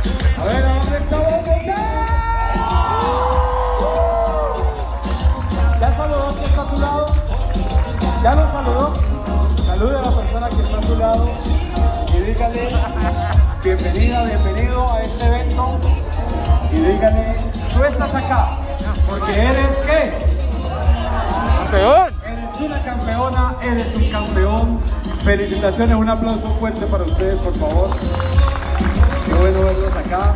A ver, ¿a dónde está Bogotá? ¿Ya saludó que está a su lado? ¿Ya lo saludó? Salude a la persona que está a su lado y dígale bienvenida, bienvenido a este evento y dígale, tú estás acá porque eres qué? ¡Campeón! Eres una campeona, eres un campeón. Felicitaciones, un aplauso fuerte para ustedes, por favor. Qué bueno verlos acá.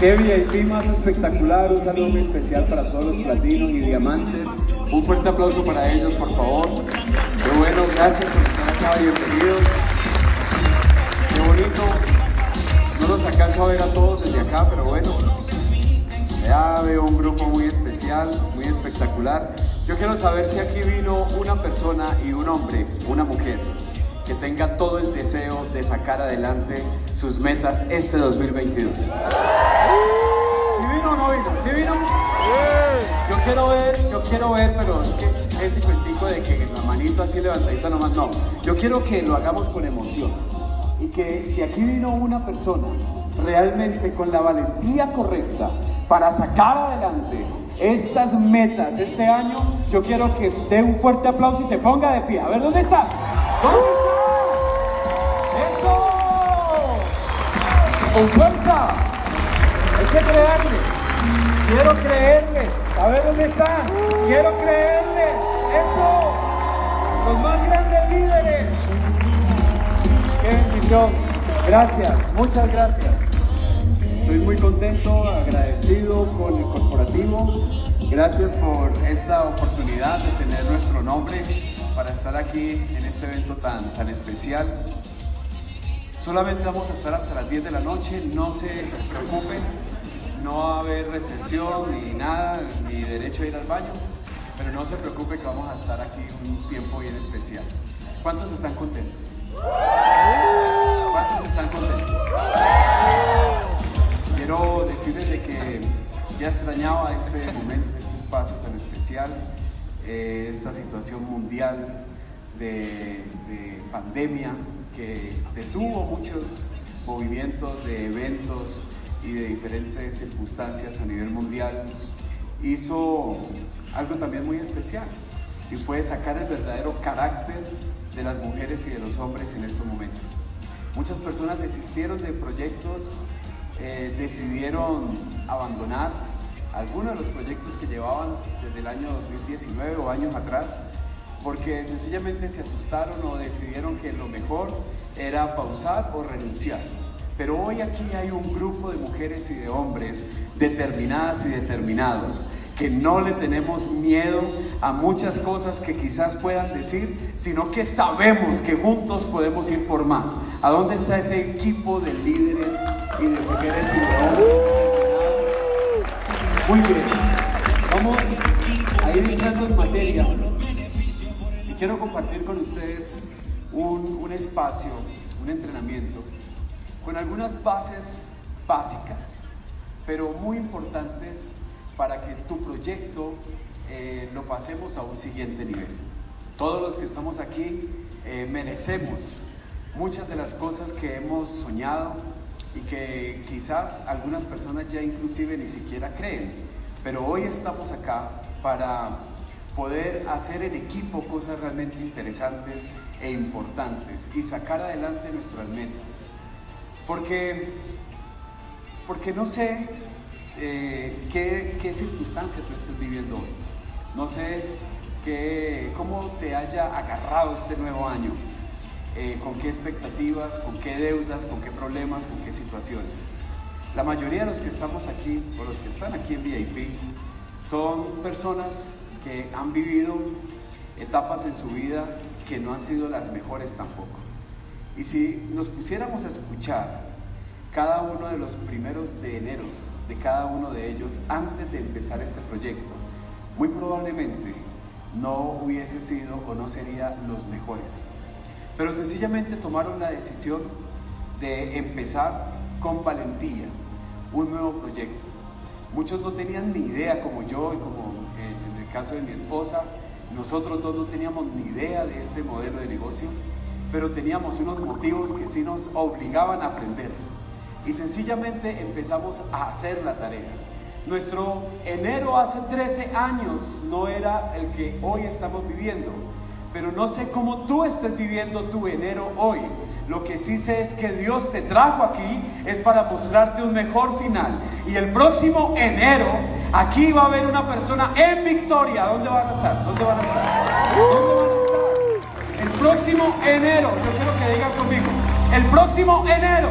Qué VIP más espectacular, un saludo muy especial para todos los platinos y diamantes. Un fuerte aplauso para ellos, por favor. Qué bueno, gracias por estar acá, bienvenidos. Qué bonito. No los alcanzo a ver a todos desde acá, pero bueno. Ya veo un grupo muy especial, muy espectacular. Yo quiero saber si aquí vino una persona y un hombre, una mujer, que tenga todo el deseo de sacar adelante sus metas este 2022. ¿Si vino o no vino? ¿Sí vino? Yo quiero ver, yo quiero ver, pero es que ese cuentico de que la manito así levantadita nomás, no. Yo quiero que lo hagamos con emoción. Y que si aquí vino una persona realmente con la valentía correcta para sacar adelante estas metas este año, yo quiero que dé un fuerte aplauso y se ponga de pie. A ver, ¿dónde está? ¿Dónde está? ¡Con fuerza! Hay que creerle. Quiero creerles. A ver, ¿dónde están? Quiero creerles. ¡Eso! Los más grandes líderes. ¡Qué bendición! Gracias, muchas gracias. Estoy muy contento, agradecido con el corporativo. Gracias por esta oportunidad de tener nuestro nombre para estar aquí en este evento tan, tan especial. Solamente vamos a estar hasta las 10 de la noche, no se preocupen, no va a haber recesión ni nada, ni derecho a ir al baño, pero no se preocupe que vamos a estar aquí un tiempo bien especial. ¿Cuántos están contentos? ¿Cuántos están contentos? Quiero decirles de que ya extrañaba este momento, este espacio tan especial, eh, esta situación mundial de, de pandemia que detuvo muchos movimientos de eventos y de diferentes circunstancias a nivel mundial, hizo algo también muy especial y fue sacar el verdadero carácter de las mujeres y de los hombres en estos momentos. Muchas personas desistieron de proyectos, eh, decidieron abandonar algunos de los proyectos que llevaban desde el año 2019 o años atrás, porque sencillamente se asustaron o decidieron que lo mejor era pausar o renunciar. Pero hoy aquí hay un grupo de mujeres y de hombres determinadas y determinados que no le tenemos miedo a muchas cosas que quizás puedan decir, sino que sabemos que juntos podemos ir por más. ¿A dónde está ese equipo de líderes y de mujeres y de hombres? Muy bien, vamos a ir entrando en materia quiero compartir con ustedes un, un espacio, un entrenamiento con algunas bases básicas, pero muy importantes para que tu proyecto eh, lo pasemos a un siguiente nivel. Todos los que estamos aquí eh, merecemos muchas de las cosas que hemos soñado y que quizás algunas personas ya inclusive ni siquiera creen, pero hoy estamos acá para poder hacer en equipo cosas realmente interesantes e importantes y sacar adelante nuestras metas. Porque, porque no sé eh, qué, qué circunstancia tú estés viviendo hoy. No sé qué, cómo te haya agarrado este nuevo año. Eh, con qué expectativas, con qué deudas, con qué problemas, con qué situaciones. La mayoría de los que estamos aquí, o los que están aquí en VIP, son personas que han vivido etapas en su vida que no han sido las mejores tampoco. Y si nos pusiéramos a escuchar cada uno de los primeros de eneros de cada uno de ellos antes de empezar este proyecto, muy probablemente no hubiese sido o no sería los mejores. Pero sencillamente tomaron la decisión de empezar con valentía un nuevo proyecto. Muchos no tenían ni idea, como yo y como caso de mi esposa, nosotros dos no teníamos ni idea de este modelo de negocio, pero teníamos unos motivos que sí nos obligaban a aprender. Y sencillamente empezamos a hacer la tarea. Nuestro enero hace 13 años no era el que hoy estamos viviendo, pero no sé cómo tú estés viviendo tu enero hoy. Lo que sí sé es que Dios te trajo aquí es para mostrarte un mejor final. Y el próximo enero, aquí va a haber una persona en victoria. ¿Dónde van a estar? ¿Dónde van a estar? ¿Dónde van a estar? El próximo enero, yo quiero que digan conmigo, el próximo enero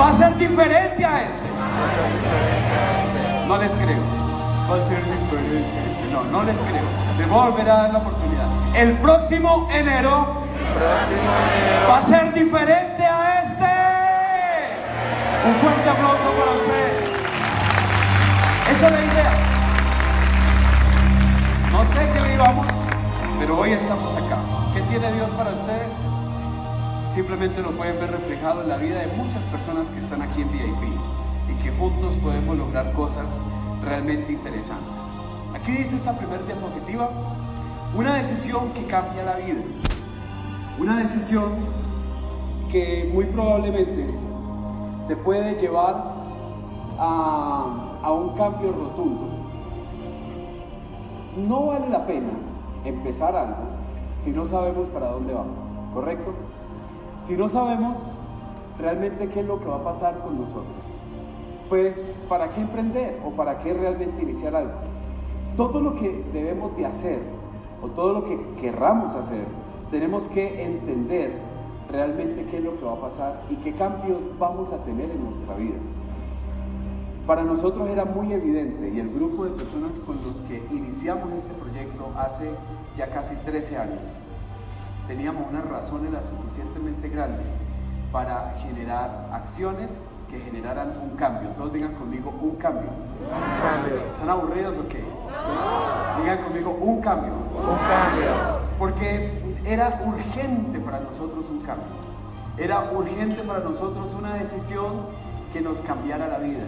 va a ser diferente a este. No les creo. Va a ser diferente este. No, no les creo. Me voy a dar la oportunidad. El próximo enero va a ser diferente a este. Un fuerte aplauso para ustedes. Esa es la idea. No sé qué vivamos, pero hoy estamos acá. ¿Qué tiene Dios para ustedes? Simplemente lo pueden ver reflejado en la vida de muchas personas que están aquí en VIP y que juntos podemos lograr cosas realmente interesantes. Aquí dice esta primera diapositiva, una decisión que cambia la vida. Una decisión que muy probablemente te puede llevar a, a un cambio rotundo. No vale la pena empezar algo si no sabemos para dónde vamos, ¿correcto? Si no sabemos realmente qué es lo que va a pasar con nosotros, pues ¿para qué emprender o para qué realmente iniciar algo? Todo lo que debemos de hacer o todo lo que querramos hacer tenemos que entender realmente qué es lo que va a pasar y qué cambios vamos a tener en nuestra vida. Para nosotros era muy evidente y el grupo de personas con los que iniciamos este proyecto hace ya casi 13 años, teníamos unas razones las suficientemente grandes para generar acciones que generaran un cambio. Todos digan conmigo un cambio. Un cambio. ¿Están aburridos o qué? ¿Sí? Digan conmigo un cambio. Un cambio. Porque era urgente para nosotros un cambio. Era urgente para nosotros una decisión que nos cambiara la vida.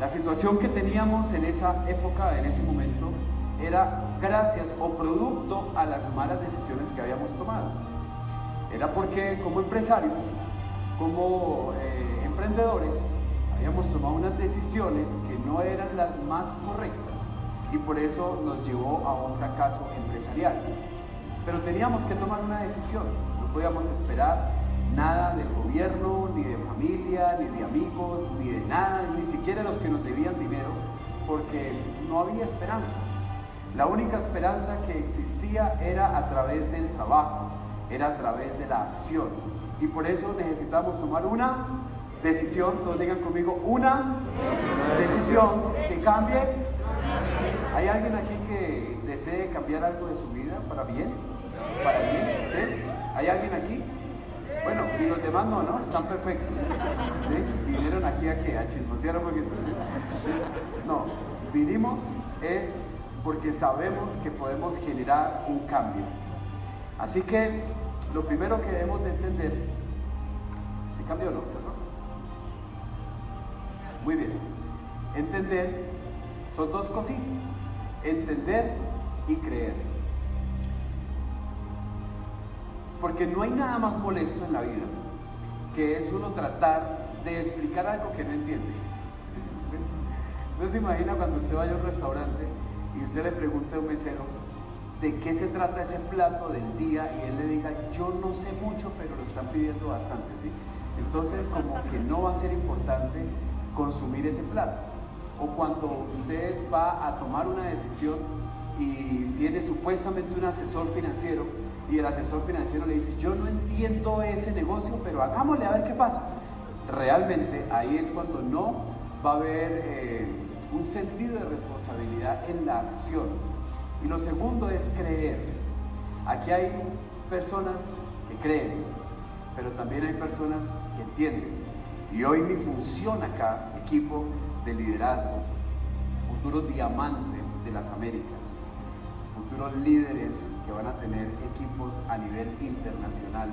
La situación que teníamos en esa época, en ese momento, era gracias o producto a las malas decisiones que habíamos tomado. Era porque como empresarios, como eh, emprendedores, habíamos tomado unas decisiones que no eran las más correctas y por eso nos llevó a un fracaso empresarial. Pero teníamos que tomar una decisión, no podíamos esperar nada del gobierno, ni de familia, ni de amigos, ni de nada, ni siquiera los que nos debían dinero, porque no había esperanza. La única esperanza que existía era a través del trabajo, era a través de la acción. Y por eso necesitamos tomar una decisión, todos digan conmigo, una decisión que cambie. ¿Hay alguien aquí que desee cambiar algo de su vida para bien? ¿Para bien? ¿Sí? ¿Hay alguien aquí? Bueno, y los demás no, ¿no? Están perfectos. Vinieron aquí a qué? A chismosear un poquito. No, vinimos es porque sabemos que podemos generar un cambio. Así que lo primero que debemos de entender, ¿se cambió o no? ¿Cierto? Muy bien. Entender son dos cositas. Entender y creer. Porque no hay nada más molesto en la vida que es uno tratar de explicar algo que no entiende. Usted se imagina cuando usted vaya a un restaurante y usted le pregunta a un mesero de qué se trata ese plato del día y él le diga, yo no sé mucho, pero lo están pidiendo bastante, ¿sí? Entonces como que no va a ser importante consumir ese plato. O cuando usted va a tomar una decisión y tiene supuestamente un asesor financiero y el asesor financiero le dice, yo no entiendo ese negocio, pero hagámosle a ver qué pasa. Realmente ahí es cuando no va a haber eh, un sentido de responsabilidad en la acción. Y lo segundo es creer. Aquí hay personas que creen pero también hay personas que entienden. Y hoy mi función acá, equipo de liderazgo, futuros diamantes de las Américas, futuros líderes que van a tener equipos a nivel internacional,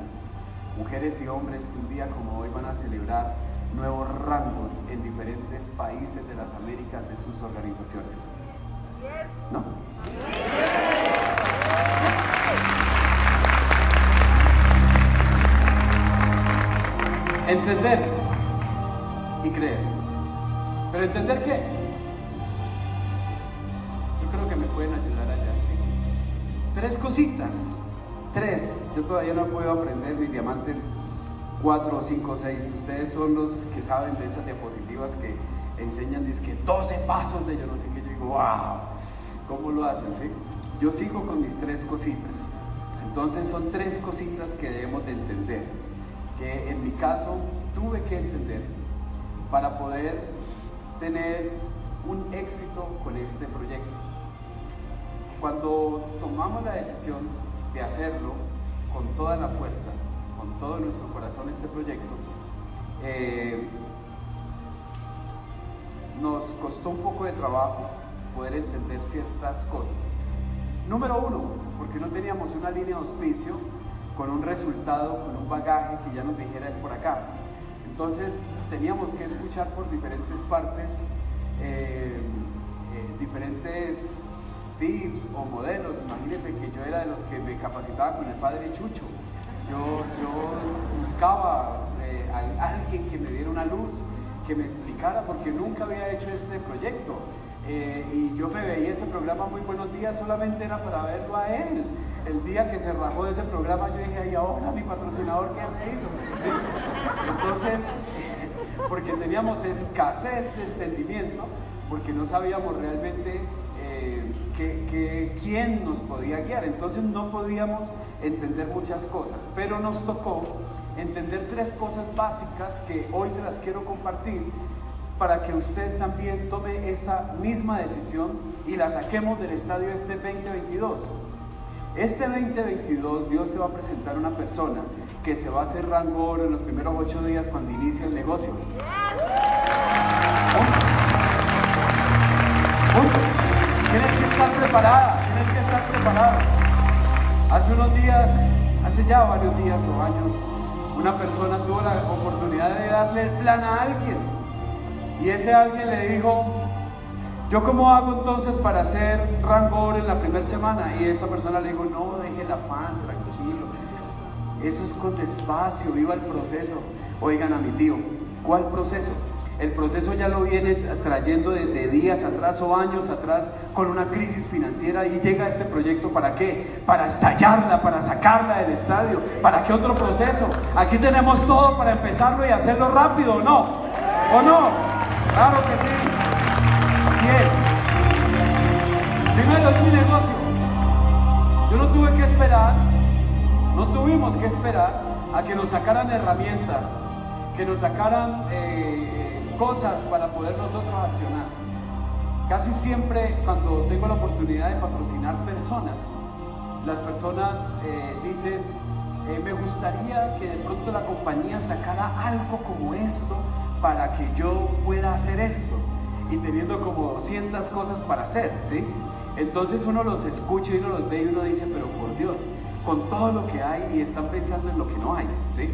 mujeres y hombres que un día como hoy van a celebrar nuevos rangos en diferentes países de las Américas de sus organizaciones. ¿No? Entender y creer. ¿Pero entender qué? Yo creo que me pueden ayudar allá, ¿sí? Tres cositas. Tres. Yo todavía no puedo aprender mis diamantes. Cuatro, cinco, seis. Ustedes son los que saben de esas diapositivas que enseñan, dice que 12 pasos de yo no sé qué. Yo digo, wow, ¿cómo lo hacen? ¿sí? Yo sigo con mis tres cositas. Entonces son tres cositas que debemos de entender, que en mi caso tuve que entender para poder tener un éxito con este proyecto. Cuando tomamos la decisión de hacerlo con toda la fuerza, con todo nuestro corazón este proyecto, eh, nos costó un poco de trabajo poder entender ciertas cosas. Número uno, porque no teníamos una línea de auspicio con un resultado, con un bagaje que ya nos dijera es por acá. Entonces teníamos que escuchar por diferentes partes eh, eh, diferentes tips o modelos. Imagínense que yo era de los que me capacitaba con el padre Chucho. Yo, yo buscaba eh, a alguien que me diera una luz, que me explicara, porque nunca había hecho este proyecto. Eh, y yo me veía ese programa Muy Buenos Días solamente era para verlo a él. El día que se rajó de ese programa yo dije, ay, ahora mi patrocinador, ¿qué se hizo? Entonces, porque teníamos escasez de entendimiento, porque no sabíamos realmente eh, que, quién nos podía guiar. Entonces no podíamos entender muchas cosas, pero nos tocó entender tres cosas básicas que hoy se las quiero compartir para que usted también tome esa misma decisión y la saquemos del estadio este 2022. Este 2022 Dios te va a presentar una persona que se va a hacer rango en los primeros ocho días cuando inicie el negocio. Tienes que estar preparada, tienes que estar preparado. Hace unos días, hace ya varios días o años, una persona tuvo la oportunidad de darle el plan a alguien. Y ese alguien le dijo, ¿yo cómo hago entonces para hacer rango en la primera semana? Y esa persona le dijo, no, deje el afán, tranquilo. Eso es con despacio, viva el proceso. Oigan a mi tío, ¿cuál proceso? El proceso ya lo viene trayendo desde días atrás o años atrás con una crisis financiera y llega este proyecto para qué? Para estallarla, para sacarla del estadio. ¿Para qué otro proceso? Aquí tenemos todo para empezarlo y hacerlo rápido, ¿o no? ¿O no? Claro que sí. Así es. Primero es mi negocio. Yo no tuve que esperar, no tuvimos que esperar a que nos sacaran herramientas, que nos sacaran... Eh, cosas para poder nosotros accionar. Casi siempre cuando tengo la oportunidad de patrocinar personas, las personas eh, dicen, eh, me gustaría que de pronto la compañía sacara algo como esto para que yo pueda hacer esto. Y teniendo como 200 cosas para hacer, ¿sí? Entonces uno los escucha y uno los ve y uno dice, pero por Dios, con todo lo que hay y están pensando en lo que no hay, ¿sí?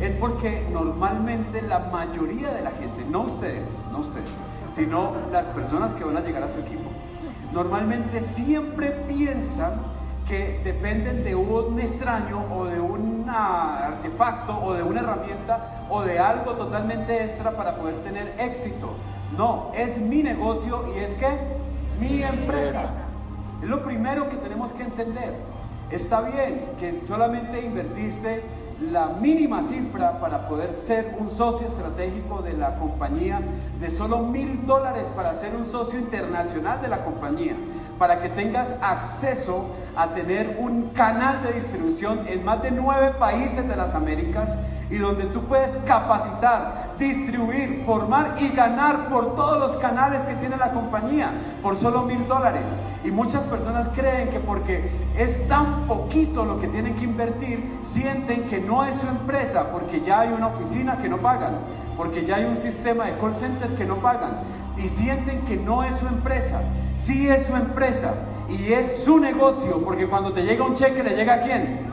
es porque normalmente la mayoría de la gente, no ustedes, no ustedes, sino las personas que van a llegar a su equipo, normalmente siempre piensan que dependen de un extraño o de un artefacto o de una herramienta o de algo totalmente extra para poder tener éxito. No, es mi negocio y es que mi empresa. Es lo primero que tenemos que entender. Está bien que solamente invertiste la mínima cifra para poder ser un socio estratégico de la compañía, de solo mil dólares para ser un socio internacional de la compañía, para que tengas acceso a tener un canal de distribución en más de nueve países de las Américas y donde tú puedes capacitar, distribuir, formar y ganar por todos los canales que tiene la compañía por solo mil dólares. Y muchas personas creen que porque es tan poquito lo que tienen que invertir, sienten que no es su empresa porque ya hay una oficina que no pagan, porque ya hay un sistema de call center que no pagan y sienten que no es su empresa. Sí es su empresa y es su negocio, porque cuando te llega un cheque, ¿le llega a quién?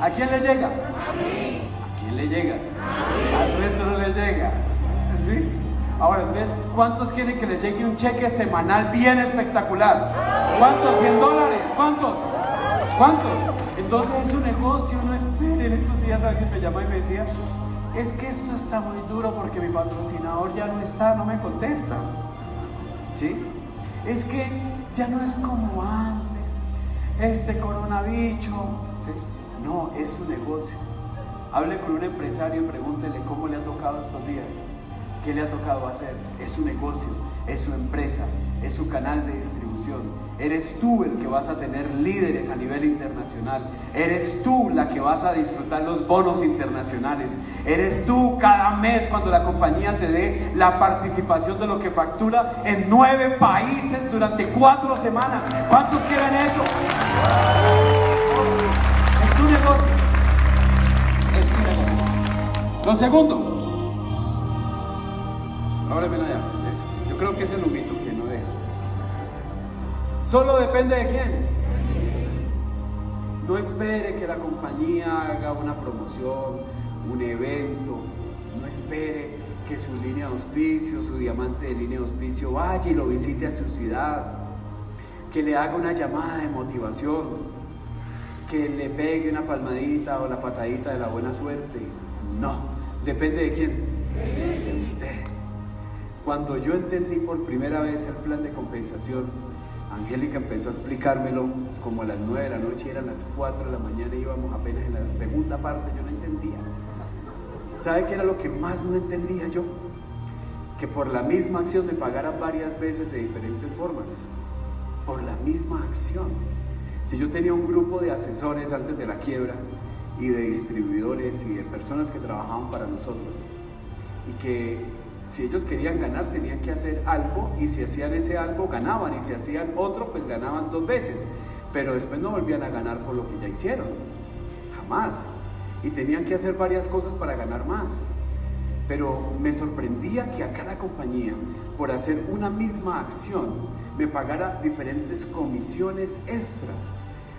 ¿A quién le llega? ¿A quién le llega? Al resto no le llega. ¿Sí? Ahora, entonces, ¿cuántos quieren que les llegue un cheque semanal bien espectacular? ¿Cuántos? ¿100 dólares? ¿Cuántos? ¿Cuántos? Entonces es un negocio, no esperen. Estos días alguien me llama y me decía, es que esto está muy duro porque mi patrocinador ya no está, no me contesta. ¿Sí? Es que ya no es como antes, este coronavirus. ¿sí? No, es su negocio. Hable con un empresario y pregúntele cómo le ha tocado estos días, qué le ha tocado hacer. Es su negocio, es su empresa, es su canal de distribución. Eres tú el que vas a tener líderes a nivel internacional. Eres tú la que vas a disfrutar los bonos internacionales. Eres tú cada mes cuando la compañía te dé la participación de lo que factura en nueve países durante cuatro semanas. ¿Cuántos quieren eso? Es tu negocio. Es tu negocio. Lo segundo. Ahora ven allá. Yo creo que es el humito. Solo depende de quién. No espere que la compañía haga una promoción, un evento. No espere que su línea de auspicio, su diamante de línea de auspicio vaya y lo visite a su ciudad. Que le haga una llamada de motivación. Que le pegue una palmadita o la patadita de la buena suerte. No, depende de quién. De usted. Cuando yo entendí por primera vez el plan de compensación, Angélica empezó a explicármelo como a las 9 de la noche, eran las 4 de la mañana, íbamos apenas en la segunda parte, yo no entendía. ¿Sabe qué era lo que más no entendía yo? Que por la misma acción me pagaran varias veces de diferentes formas. Por la misma acción. Si yo tenía un grupo de asesores antes de la quiebra y de distribuidores y de personas que trabajaban para nosotros y que si ellos querían ganar, tenían que hacer algo y si hacían ese algo, ganaban y si hacían otro, pues ganaban dos veces. Pero después no volvían a ganar por lo que ya hicieron. Jamás. Y tenían que hacer varias cosas para ganar más. Pero me sorprendía que a cada compañía, por hacer una misma acción, me pagara diferentes comisiones extras.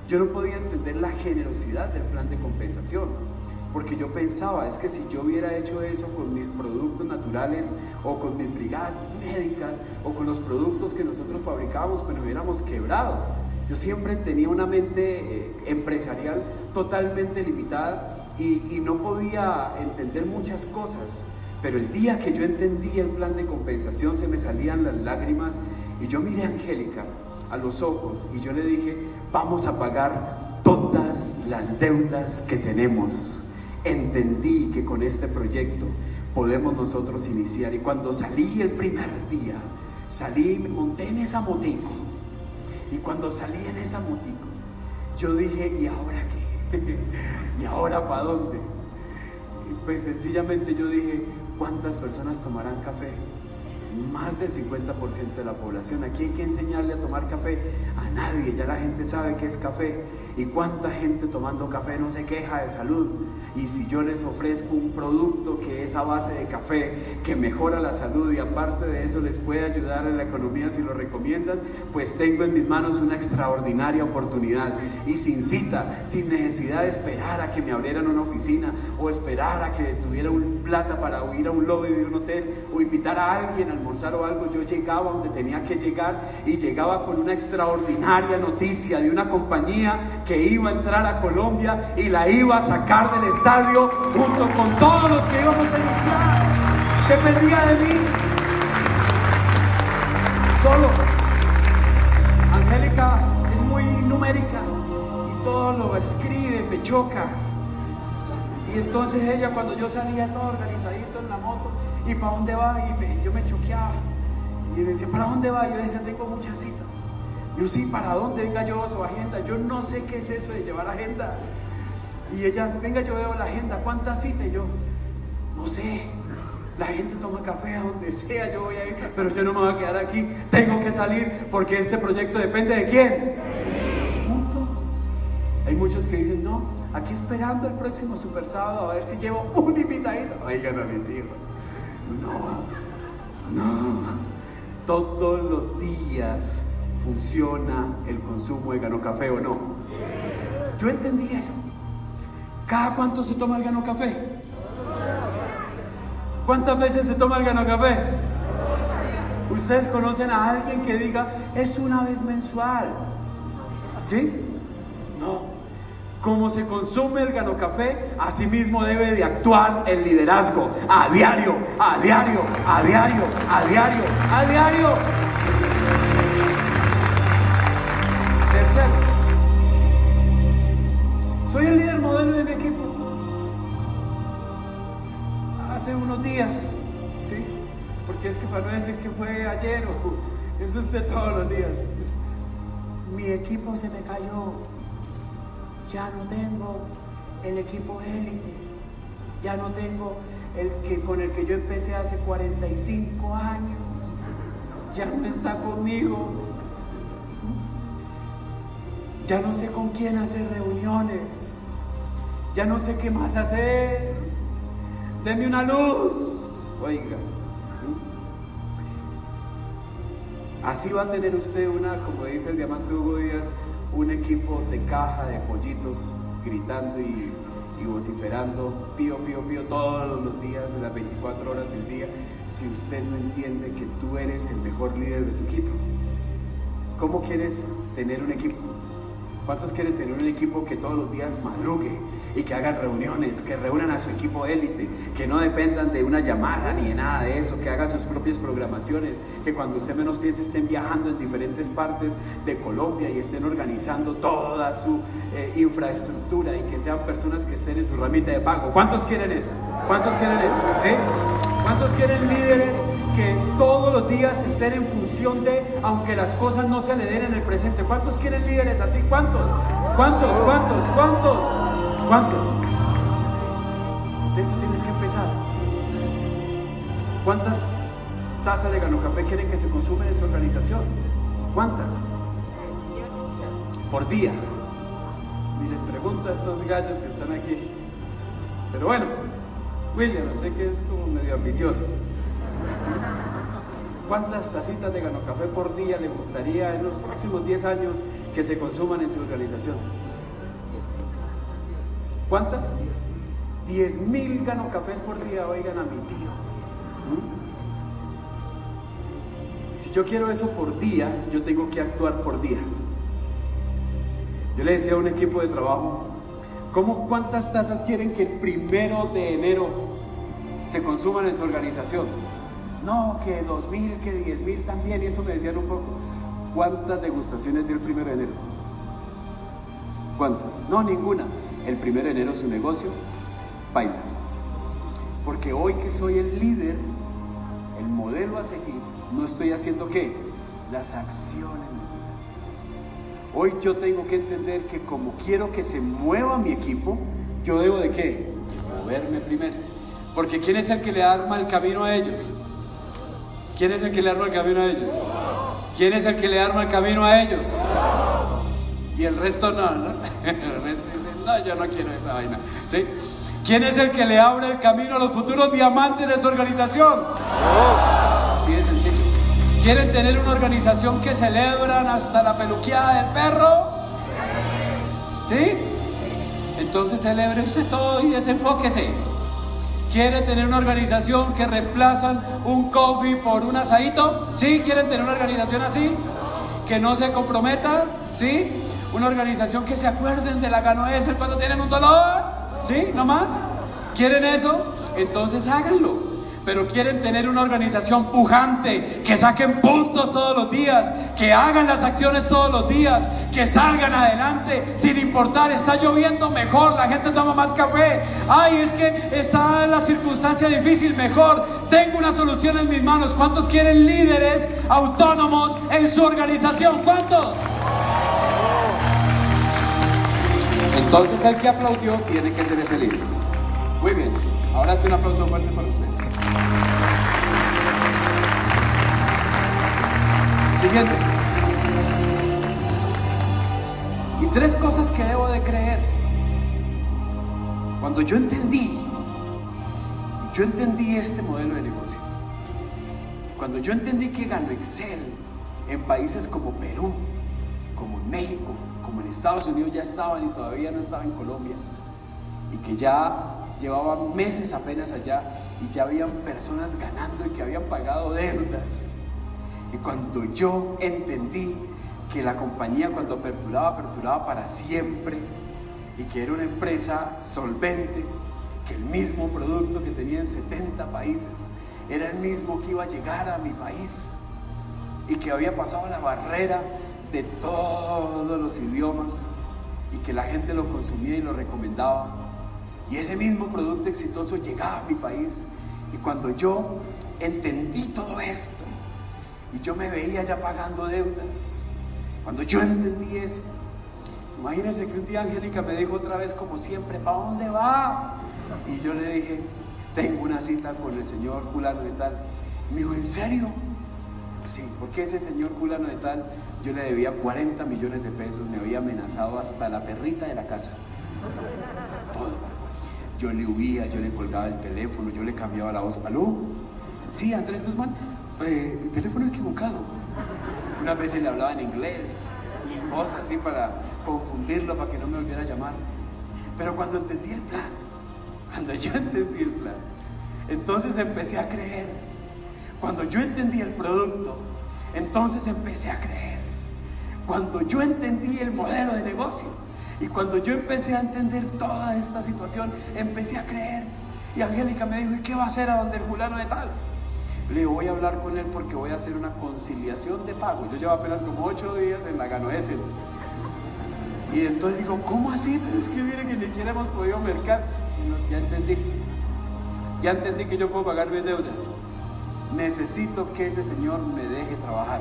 Yo no podía entender la generosidad del plan de compensación porque yo pensaba, es que si yo hubiera hecho eso con mis productos naturales o con mis brigadas médicas o con los productos que nosotros fabricábamos, pues nos hubiéramos quebrado. Yo siempre tenía una mente eh, empresarial totalmente limitada y, y no podía entender muchas cosas. Pero el día que yo entendí el plan de compensación se me salían las lágrimas y yo miré a Angélica a los ojos y yo le dije, vamos a pagar todas las deudas que tenemos entendí que con este proyecto podemos nosotros iniciar. Y cuando salí el primer día, salí, me monté en esa motico. Y cuando salí en esa motico, yo dije, ¿y ahora qué? ¿Y ahora para dónde? Pues sencillamente yo dije, ¿cuántas personas tomarán café? más del 50% de la población. Aquí hay que enseñarle a tomar café a nadie, ya la gente sabe qué es café. Y cuánta gente tomando café no se queja de salud. Y si yo les ofrezco un producto que es a base de café, que mejora la salud y aparte de eso les puede ayudar en la economía si lo recomiendan, pues tengo en mis manos una extraordinaria oportunidad. Y sin cita, sin necesidad de esperar a que me abrieran una oficina o esperar a que tuviera un plata para ir a un lobby de un hotel o invitar a alguien al o algo, yo llegaba donde tenía que llegar y llegaba con una extraordinaria noticia de una compañía que iba a entrar a Colombia y la iba a sacar del estadio junto con todos los que íbamos a iniciar. Dependía de mí. Solo. Angélica es muy numérica y todo lo escribe, me choca. Y entonces ella cuando yo salía todo organizadito en la moto, ¿y para dónde va? Y yo me choqueaba. Y me decía, ¿para dónde va? Yo decía, tengo muchas citas. Yo sí, ¿para dónde? Venga yo su agenda. Yo no sé qué es eso de llevar agenda. Y ella, venga, yo veo la agenda, ¿cuántas citas? Y yo, no sé, la gente toma café a donde sea, yo voy a ir, pero yo no me voy a quedar aquí. Tengo que salir porque este proyecto depende de quién. Punto. Hay muchos que dicen, no, aquí esperando el próximo super sábado a ver si llevo un invitadito. Oigan a mi tío. No, no. Todos los días funciona el consumo de gano café o no. Yo entendí eso. ¿Cada cuánto se toma el gano café? ¿Cuántas veces se toma el gano café? ¿Ustedes conocen a alguien que diga, es una vez mensual? ¿Sí? No. Como se consume el gano café, así mismo debe de actuar el liderazgo. A diario, a diario, a diario, a diario, a diario. Tercero, es de todos los días. Mi equipo se me cayó. Ya no tengo el equipo élite. Ya no tengo el que con el que yo empecé hace 45 años. Ya no está conmigo. Ya no sé con quién hacer reuniones. Ya no sé qué más hacer. Deme una luz. Oiga. Así va a tener usted una, como dice el diamante Hugo Díaz, un equipo de caja de pollitos gritando y, vociferando, pío, pío, pío, todos los días, las 24 horas del día, si usted no entiende que tú eres el mejor líder de tu equipo. ¿Cómo quieres tener un equipo? ¿Cuántos quieren tener un equipo que todos los días madrugue y que hagan reuniones, que reúnan a su equipo élite, que no dependan de una llamada ni de nada de eso, que hagan sus propias programaciones, que cuando usted menos piense estén viajando en diferentes partes de Colombia y estén organizando toda su eh, infraestructura y que sean personas que estén en su ramita de pago? ¿Cuántos quieren eso? ¿Cuántos quieren eso? ¿Sí? ¿Cuántos quieren líderes que todos los días estén en función de, aunque las cosas no se le den en el presente? ¿Cuántos quieren líderes así? ¿Cuántos? ¿Cuántos? ¿Cuántos? ¿Cuántos? ¿Cuántos? De eso tienes que empezar. ¿Cuántas tazas de gano café quieren que se consumen en su organización? ¿Cuántas? Por día. Ni les pregunto a estos gallos que están aquí. Pero bueno, William, sé que es como medio ambicioso. ¿Cuántas tacitas de gano café por día le gustaría en los próximos 10 años que se consuman en su organización? ¿Cuántas? 10 mil por día, oigan a mi tío. Si yo quiero eso por día, yo tengo que actuar por día. Yo le decía a un equipo de trabajo, ¿cómo cuántas tazas quieren que el primero de enero se consuman en su organización? No, que dos mil, que diez mil también, y eso me decían un poco. ¿Cuántas degustaciones dio el primero de enero? ¿Cuántas? No, ninguna. El primero de enero su negocio, bailas. Porque hoy que soy el líder, el modelo a seguir, no estoy haciendo qué? Las acciones necesarias. Hoy yo tengo que entender que como quiero que se mueva mi equipo, yo debo de qué? De moverme primero. Porque ¿quién es el que le arma el camino a ellos? ¿Quién es el que le arma el camino a ellos? ¿Quién es el que le arma el camino a ellos? Y el resto no, ¿no? El resto dice, no, yo no quiero esa vaina. ¿Sí? ¿Quién es el que le abre el camino a los futuros diamantes de su organización? Así de sencillo. ¿Quieren tener una organización que celebran hasta la peluqueada del perro? ¿Sí? Entonces celebre usted todo y desenfóquese. ¿Quiere tener una organización que reemplazan un coffee por un asadito? ¿Sí? ¿Quieren tener una organización así? Que no se comprometa, ¿sí? Una organización que se acuerden de la ganoesa cuando tienen un dolor, ¿sí? ¿No más? ¿Quieren eso? Entonces háganlo pero quieren tener una organización pujante, que saquen puntos todos los días, que hagan las acciones todos los días, que salgan adelante, sin importar, está lloviendo mejor, la gente toma más café, ay, es que está la circunstancia difícil, mejor, tengo una solución en mis manos. ¿Cuántos quieren líderes autónomos en su organización? ¿Cuántos? Entonces el que aplaudió tiene que ser ese libro. Muy bien, ahora sí un aplauso fuerte para ustedes. Siguiente. Y tres cosas que debo de creer. Cuando yo entendí, yo entendí este modelo de negocio. Cuando yo entendí que ganó Excel en países como Perú, como México, como en Estados Unidos ya estaban y todavía no estaba en Colombia, y que ya llevaban meses apenas allá y ya habían personas ganando y que habían pagado deudas. Y cuando yo entendí que la compañía cuando aperturaba, aperturaba para siempre y que era una empresa solvente, que el mismo producto que tenía en 70 países era el mismo que iba a llegar a mi país y que había pasado la barrera de todos los idiomas y que la gente lo consumía y lo recomendaba. Y ese mismo producto exitoso llegaba a mi país. Y cuando yo entendí todo esto y yo me veía ya pagando deudas, cuando yo entendí eso, imagínense que un día Angélica me dijo otra vez como siempre, ¿para dónde va? Y yo le dije, tengo una cita con el señor Julano de tal. Me dijo, ¿en serio? Sí, porque ese señor Julano de tal, yo le debía 40 millones de pesos, me había amenazado hasta la perrita de la casa. Todo. Yo le huía, yo le colgaba el teléfono, yo le cambiaba la voz. ¿Aló? Sí, Andrés Guzmán, eh, el teléfono equivocado. Una vez le hablaba en inglés, cosas así para confundirlo, para que no me volviera a llamar. Pero cuando entendí el plan, cuando yo entendí el plan, entonces empecé a creer. Cuando yo entendí el producto, entonces empecé a creer. Cuando yo entendí el modelo de negocio y cuando yo empecé a entender toda esta situación, empecé a creer. Y Angélica me dijo, ¿y qué va a hacer a donde el fulano de tal? Le voy a hablar con él porque voy a hacer una conciliación de pago. Yo llevo apenas como ocho días en la Ganoese. Y entonces digo, ¿cómo así? Pero es que miren que ni siquiera hemos podido mercar. Y no, ya entendí. Ya entendí que yo puedo pagar mis deudas. Necesito que ese señor me deje trabajar.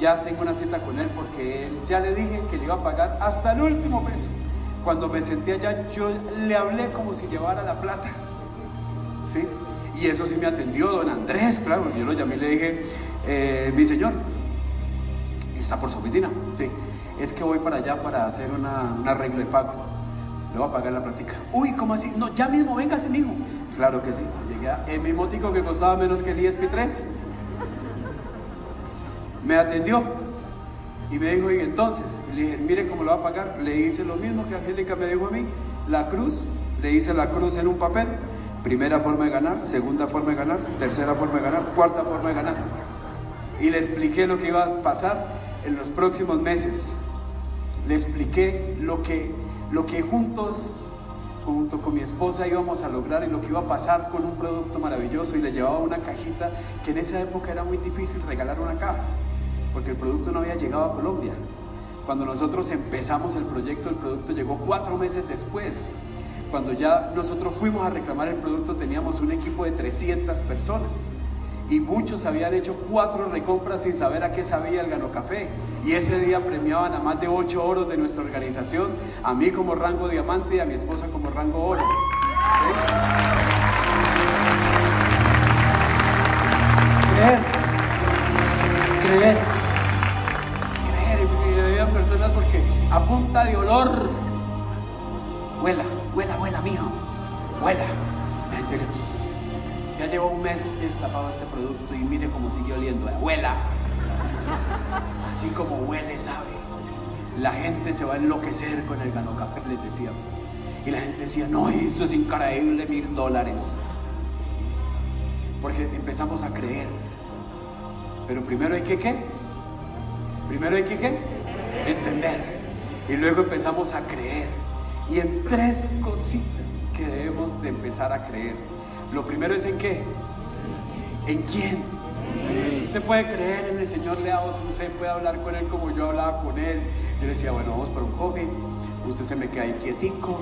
Ya tengo una cita con él porque él ya le dije que le iba a pagar hasta el último peso. Cuando me senté allá, yo le hablé como si llevara la plata. ¿Sí? Y eso sí me atendió don Andrés, claro, yo lo llamé y le dije, eh, mi señor, está por su oficina, sí, es que voy para allá para hacer una, un arreglo de pago, le voy a pagar la plática. Uy, ¿cómo así? No, ya mismo, véngase, mijo. Claro que sí, llegué a, en mi motico que costaba menos que el ESP3. Me atendió y me dijo, y entonces, le dije, mire cómo lo va a pagar. Le hice lo mismo que Angélica me dijo a mí, la cruz, le hice la cruz en un papel Primera forma de ganar, segunda forma de ganar, tercera forma de ganar, cuarta forma de ganar. Y le expliqué lo que iba a pasar en los próximos meses. Le expliqué lo que, lo que juntos, junto con mi esposa, íbamos a lograr y lo que iba a pasar con un producto maravilloso. Y le llevaba una cajita que en esa época era muy difícil regalar una caja, porque el producto no había llegado a Colombia. Cuando nosotros empezamos el proyecto, el producto llegó cuatro meses después. Cuando ya nosotros fuimos a reclamar el producto teníamos un equipo de 300 personas y muchos habían hecho cuatro recompras sin saber a qué sabía el Gano Café. Y ese día premiaban a más de ocho oros de nuestra organización, a mí como rango diamante y a mi esposa como rango oro. Creer, creer, creer. A punta de olor, vuela Huela, huela, mijo. Huela. Ya llevo un mes destapado este producto y mire cómo sigue oliendo. Huela. Así como huele, sabe. La gente se va a enloquecer con el gano café, les decíamos. Y la gente decía, no, esto es increíble, mil dólares. Porque empezamos a creer. Pero primero hay que qué? Primero hay que qué? Entender. Y luego empezamos a creer y en tres cositas que debemos de empezar a creer. Lo primero es en qué? ¿En quién? Usted puede creer en el Señor Leaos, usted puede hablar con Él como yo hablaba con Él. Yo le decía, bueno, vamos para un coge, usted se me queda ahí quietico.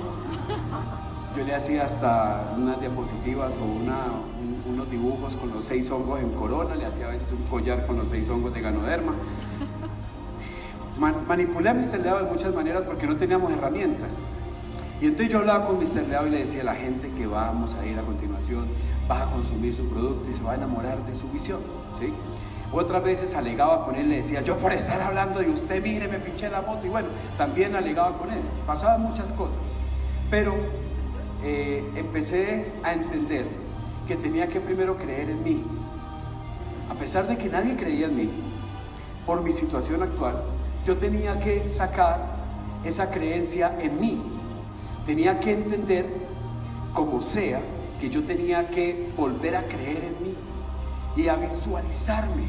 Yo le hacía hasta unas diapositivas o unos dibujos con los seis hongos en corona, le hacía a veces un collar con los seis hongos de ganoderma. Manipulé a Mr. Leao de muchas maneras porque no teníamos herramientas. Y entonces yo hablaba con Mr. Leao y le decía a la gente que vamos a ir a continuación, va a consumir su producto y se va a enamorar de su visión. ¿sí? Otras veces alegaba con él, le decía, yo por estar hablando de usted, mire, me pinché la moto. Y bueno, también alegaba con él. Pasaban muchas cosas. Pero eh, empecé a entender que tenía que primero creer en mí. A pesar de que nadie creía en mí, por mi situación actual, yo tenía que sacar esa creencia en mí. Tenía que entender, como sea, que yo tenía que volver a creer en mí y a visualizarme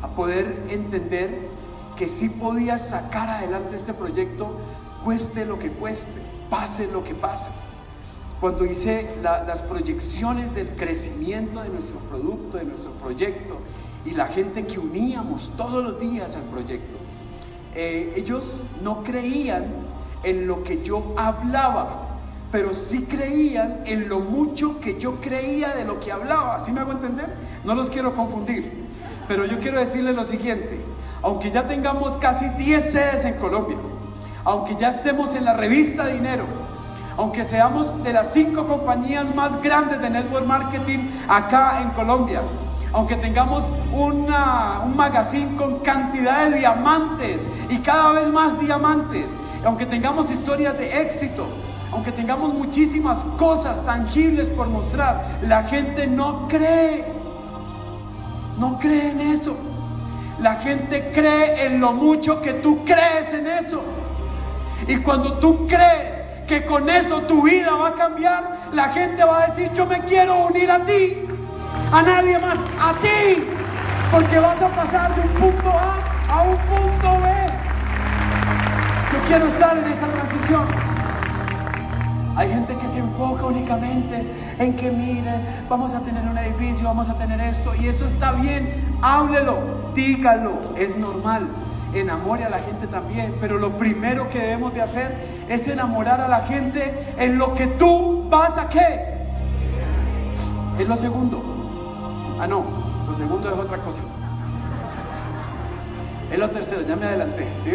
a poder entender que sí podía sacar adelante este proyecto, cueste lo que cueste, pase lo que pase. Cuando hice las proyecciones del crecimiento de nuestro producto, de nuestro proyecto, y la gente que uníamos todos los días al proyecto, eh, ellos no creían en lo que yo hablaba, pero sí creían en lo mucho que yo creía de lo que hablaba. ¿Sí me hago entender? No los quiero confundir. Pero yo quiero decirle lo siguiente, aunque ya tengamos casi 10 sedes en Colombia, aunque ya estemos en la revista Dinero, aunque seamos de las cinco compañías más grandes de network marketing acá en Colombia, aunque tengamos un magazine con cantidad de diamantes y cada vez más diamantes, aunque tengamos historias de éxito, aunque tengamos muchísimas cosas tangibles por mostrar, la gente no cree no cree en eso. La gente cree en lo mucho que tú crees en eso. Y cuando tú crees que con eso tu vida va a cambiar, la gente va a decir, yo me quiero unir a ti, a nadie más, a ti, porque vas a pasar de un punto A a un punto B. Yo quiero estar en esa transición. Hay gente que se enfoca únicamente en que mire, vamos a tener un edificio, vamos a tener esto, y eso está bien, háblelo, dígalo, es normal. Enamore a la gente también, pero lo primero que debemos de hacer es enamorar a la gente en lo que tú vas a qué. Es lo segundo. Ah, no, lo segundo es otra cosa. Es lo tercero, ya me adelanté, ¿sí?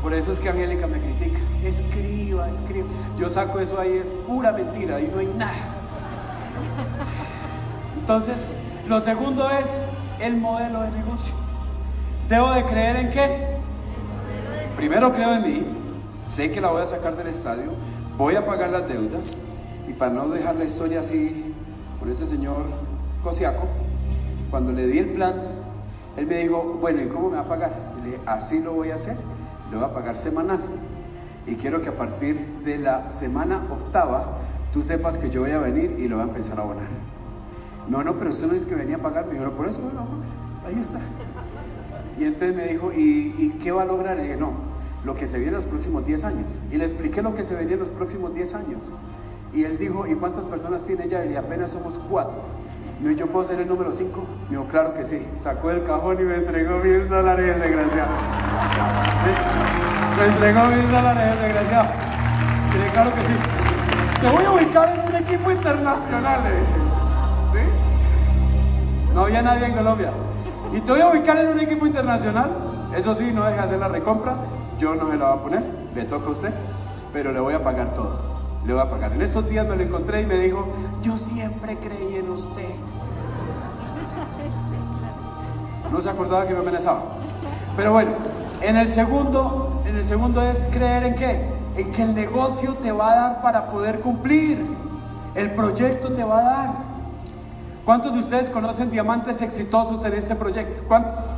Por eso es que Angélica me critica. Escriba, escriba. Yo saco eso ahí, es pura mentira, ahí no hay nada. Entonces, lo segundo es el modelo de negocio. ¿Debo de creer en qué? Primero creo en mí, sé que la voy a sacar del estadio, voy a pagar las deudas y para no dejar la historia así con ese señor Cosiaco, cuando le di el plan, él me dijo, bueno, ¿y cómo me va a pagar? Y le dije, así lo voy a hacer lo va a pagar semanal. Y quiero que a partir de la semana octava tú sepas que yo voy a venir y lo voy a empezar a abonar. No, no, pero usted no es que venía a pagar. Me dijo, por eso lo voy. Ahí está. Y entonces me dijo, ¿y, qué va a lograr? Y dije, no, lo que se viene en los próximos 10 años. Y le expliqué lo que se venía en los próximos 10 años. Y él dijo, ¿y cuántas personas tiene ya? Y apenas somos cuatro. ¿Y yo puedo ser el número 5? Me dijo, claro que sí. Sacó el cajón y me entregó mil dólares el desgraciado. Me entregó mil dólares el desgraciado. Y claro que sí. Te voy a ubicar en un equipo internacional, ¿Sí? No había nadie en Colombia. Y te voy a ubicar en un equipo internacional. Eso sí, no deja de hacer la recompra. Yo no me la voy a poner. Le toca a usted. Pero le voy a pagar todo le voy a pagar. En esos días me lo encontré y me dijo, yo siempre creí en usted. No se acordaba que me amenazaba. Pero bueno, en el segundo, en el segundo es creer en qué? En que el negocio te va a dar para poder cumplir. El proyecto te va a dar. ¿Cuántos de ustedes conocen diamantes exitosos en este proyecto? ¿Cuántos?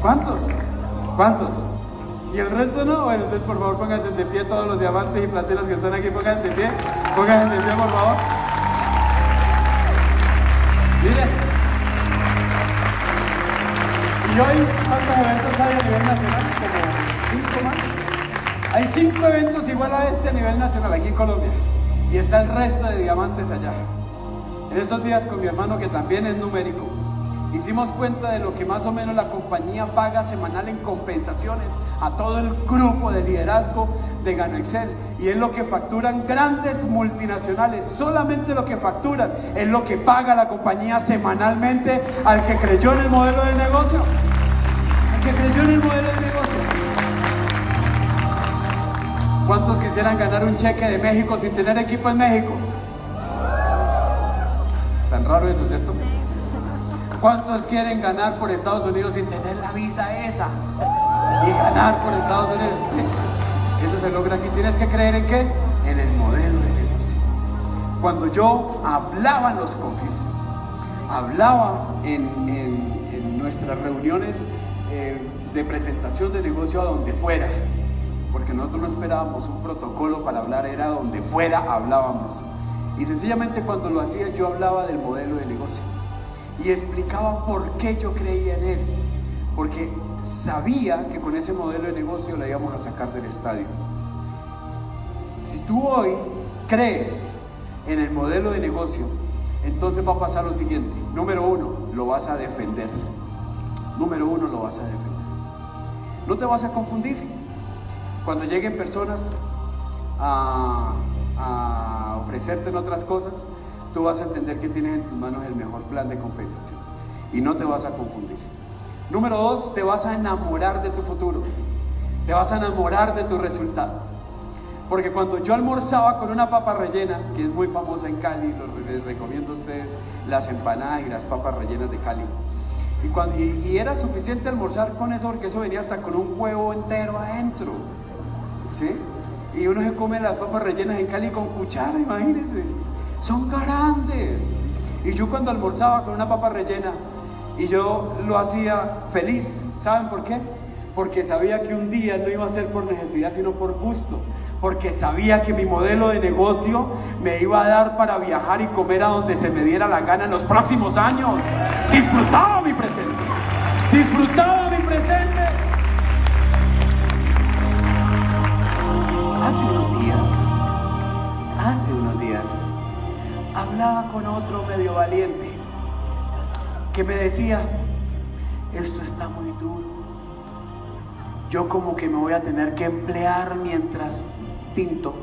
¿Cuántos? ¿Cuántos? Y el resto no, bueno, entonces por favor pónganse de pie todos los diamantes y plateras que están aquí, pónganse de pie, pónganse de pie por favor. Mire. Y hoy, ¿cuántos eventos hay a nivel nacional? Como cinco más. Hay cinco eventos igual a este a nivel nacional aquí en Colombia. Y está el resto de diamantes allá. En estos días con mi hermano que también es numérico, hicimos cuenta de lo que más o menos la compañía paga semanal en compensaciones a todo el grupo de liderazgo de Gano Excel. Y es lo que facturan grandes multinacionales. Solamente lo que facturan es lo que paga la compañía semanalmente al que creyó en el modelo de negocio. Al que creyó en el modelo de negocio. ¿Cuántos quisieran ganar un cheque de México sin tener equipo en México? Tan raro eso, ¿cierto? ¿Cuántos quieren ganar por Estados Unidos sin tener la visa esa? Y ganar por Estados Unidos. Sí. Eso se logra aquí. Tienes que creer en qué? En el modelo de negocio. Cuando yo hablaba en los cofis, hablaba en nuestras reuniones eh, de presentación de negocio a donde fuera, porque nosotros no esperábamos un protocolo para hablar, era donde fuera hablábamos. Y sencillamente cuando lo hacía yo hablaba del modelo de negocio y explicaba por qué yo creía en él, porque sabía que con ese modelo de negocio la íbamos a sacar del estadio. Si tú hoy crees en el modelo de negocio, entonces va a pasar lo siguiente. Número uno, lo vas a defender. Número uno, lo vas a defender. No te vas a confundir. Cuando lleguen personas a, a ofrecerte en otras cosas, tú vas a entender que tienes en tus manos el mejor plan de compensación. Y no te vas a confundir. Número dos, te vas a enamorar de tu futuro. Te vas a enamorar de tu resultado. Porque cuando yo almorzaba con una papa rellena, que es muy famosa en Cali, les recomiendo a ustedes las empanadas y las papas rellenas de Cali. Y, cuando, y era suficiente almorzar con eso porque eso venía hasta con un huevo entero adentro. ¿Sí? Y uno se come las papas rellenas en Cali con cuchara, imagínense. Son grandes. Y yo cuando almorzaba con una papa rellena, y yo lo hacía feliz, ¿saben por qué? Porque sabía que un día no iba a ser por necesidad, sino por gusto. Porque sabía que mi modelo de negocio me iba a dar para viajar y comer a donde se me diera la gana en los próximos años. Disfrutaba mi presente. Disfrutaba mi presente. Hace unos días, hace hablaba con otro medio valiente que me decía, esto está muy duro. Yo como que me voy a tener que emplear mientras tinto,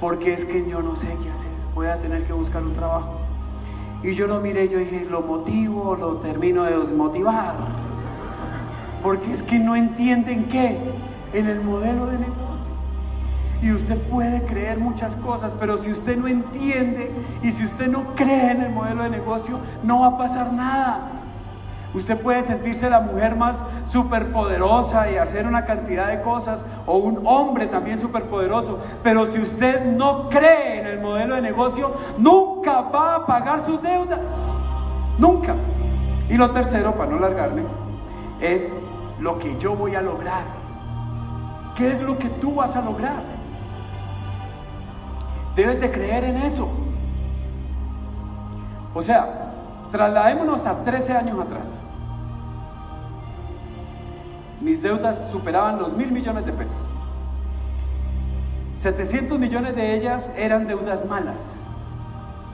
porque es que yo no sé qué hacer, voy a tener que buscar un trabajo. Y yo lo miré, yo dije, lo motivo, lo termino de desmotivar, porque es que no entienden qué, en el modelo de negocio. Y usted puede creer muchas cosas, pero si usted no entiende y si usted no cree en el modelo de negocio, no va a pasar nada. Usted puede sentirse la mujer más superpoderosa y hacer una cantidad de cosas, o un hombre también superpoderoso, pero si usted no cree en el modelo de negocio, nunca va a pagar sus deudas. Nunca. Y lo tercero, para no largarme, es lo que yo voy a lograr. ¿Qué es lo que tú vas a lograr? Debes de creer en eso. O sea, trasladémonos a 13 años atrás. Mis deudas superaban los mil millones de pesos. 700 millones de ellas eran deudas malas.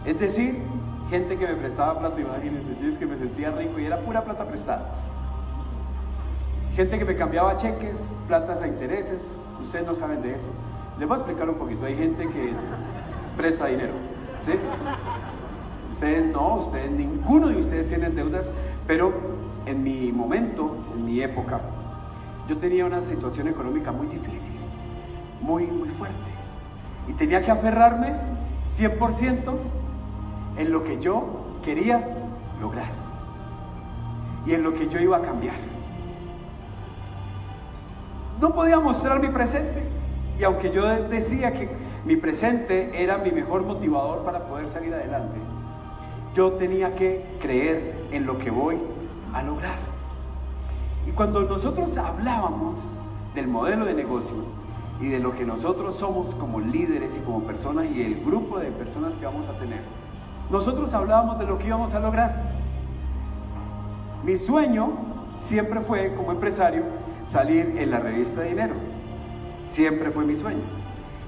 Es decir, gente que me prestaba plata, imagínense, yo es que me sentía rico y era pura plata prestada. Gente que me cambiaba cheques, platas a intereses, ustedes no saben de eso. Les voy a explicar un poquito, hay gente que presta dinero, ¿sí? Ustedes no, ustedes, ninguno de ustedes tienen deudas, pero en mi momento, en mi época, yo tenía una situación económica muy difícil, muy, muy fuerte. Y tenía que aferrarme 100% en lo que yo quería lograr y en lo que yo iba a cambiar. No podía mostrar mi presente. Y aunque yo decía que mi presente era mi mejor motivador para poder salir adelante, yo tenía que creer en lo que voy a lograr. Y cuando nosotros hablábamos del modelo de negocio y de lo que nosotros somos como líderes y como personas y el grupo de personas que vamos a tener, nosotros hablábamos de lo que íbamos a lograr. Mi sueño siempre fue, como empresario, salir en la revista de dinero. Siempre fue mi sueño.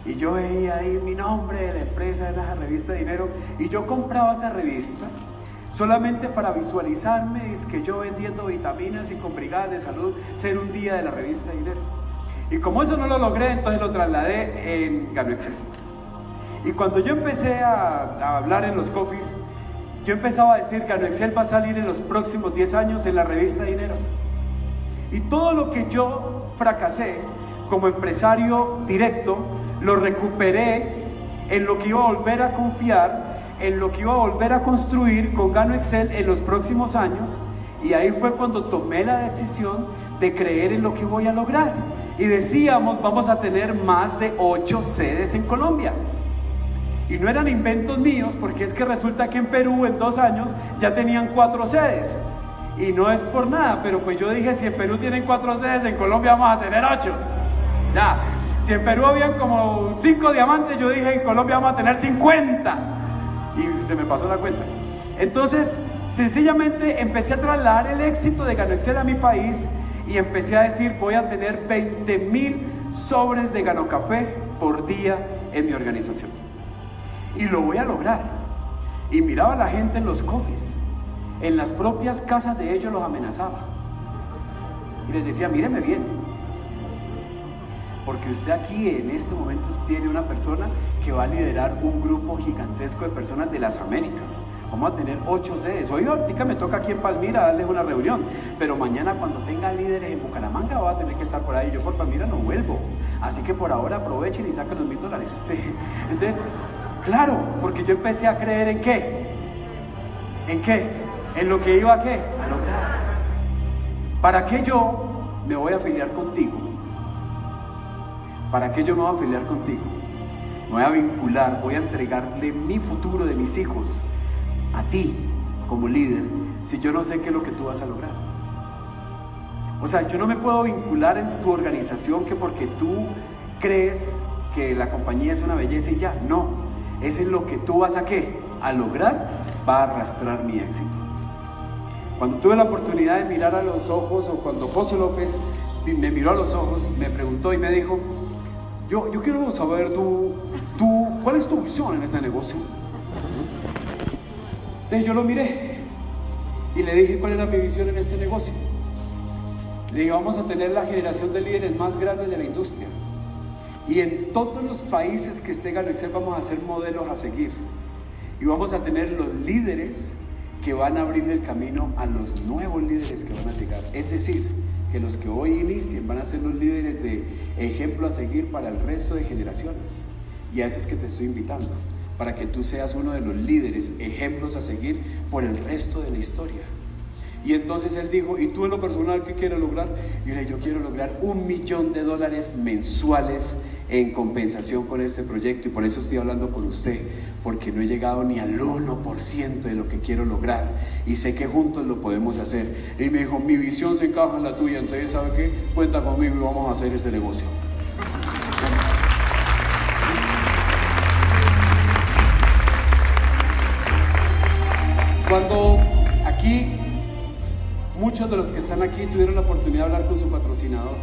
Y yo veía ahí mi nombre de la empresa en la revista dinero y yo compraba esa revista solamente para visualizarme, es que yo vendiendo vitaminas y con brigadas de salud, ser un día de la revista dinero. Y como eso no lo logré, entonces lo trasladé en Gano Excel. Y cuando yo empecé a, a hablar en los coffees, yo empezaba a decir Gano Excel va a salir en los próximos 10 años en la revista dinero. Y todo lo que yo fracasé, como empresario directo, lo recuperé en lo que iba a volver a confiar, en lo que iba a volver a construir con Gano Excel en los próximos años. Y ahí fue cuando tomé la decisión de creer en lo que voy a lograr. Y decíamos, vamos a tener más de ocho sedes en Colombia. Y no eran inventos míos, porque es que resulta que en Perú en dos años ya tenían cuatro sedes. Y no es por nada, pero pues yo dije, si en Perú tienen cuatro sedes, en Colombia vamos a tener ocho. Ya, si en Perú habían como cinco diamantes, yo dije, en Colombia vamos a tener 50. Y se me pasó la cuenta. Entonces, sencillamente empecé a trasladar el éxito de Excel a mi país y empecé a decir, voy a tener 20 mil sobres de Gano Café por día en mi organización. Y lo voy a lograr. Y miraba a la gente en los cofres, en las propias casas de ellos los amenazaba. Y les decía, míreme bien, porque usted aquí en este momento tiene una persona que va a liderar un grupo gigantesco de personas de las Américas. Vamos a tener ocho sedes. Hoy ahorita me toca aquí en Palmira darles una reunión, pero mañana cuando tenga líderes en Bucaramanga va a tener que estar por ahí. Yo por Palmira no vuelvo. Así que por ahora aprovechen y saquen los mil dólares. Entonces, claro, porque yo empecé a creer en qué. ¿En qué? En lo que iba a qué? A lograr. ¿Para qué yo me voy a afiliar contigo? ¿Para qué yo me voy a afiliar contigo? Me voy a vincular, voy a entregarle mi futuro de mis hijos a ti como líder si yo no sé qué es lo que tú vas a lograr. O sea, yo no me puedo vincular en tu organización que porque tú crees que la compañía es una belleza y ya. No, es en lo que tú vas a qué? A lograr, va a arrastrar mi éxito. Cuando tuve la oportunidad de mirar a los ojos o cuando José López me miró a los ojos, me preguntó y me dijo, yo, quiero saber tú, tú, cuál es tu visión en este negocio. Entonces yo lo miré y le dije cuál era mi visión en este negocio. Le dije, vamos a tener la generación de líderes más grande de la industria. Y en todos los países que esté Excel vamos a hacer modelos a seguir. Y vamos a tener los líderes que van a abrir el camino a los nuevos líderes que van a llegar. Es decir, que los que hoy inicien van a ser los líderes de ejemplo a seguir para el resto de generaciones. Y a eso es que te estoy invitando, para que tú seas uno de los líderes, ejemplos a seguir por el resto de la historia. Y entonces él dijo, ¿y tú en lo personal qué quieres lograr? Y yo, yo quiero lograr un millón de dólares mensuales en compensación con este proyecto y por eso estoy hablando con usted, porque no he llegado ni al 1% de lo que quiero lograr y sé que juntos lo podemos hacer. Y me dijo, mi visión se encaja en la tuya, entonces ¿sabe qué? Cuenta conmigo y vamos a hacer este negocio. Cuando aquí muchos de los que están aquí tuvieron la oportunidad de hablar con su patrocinador,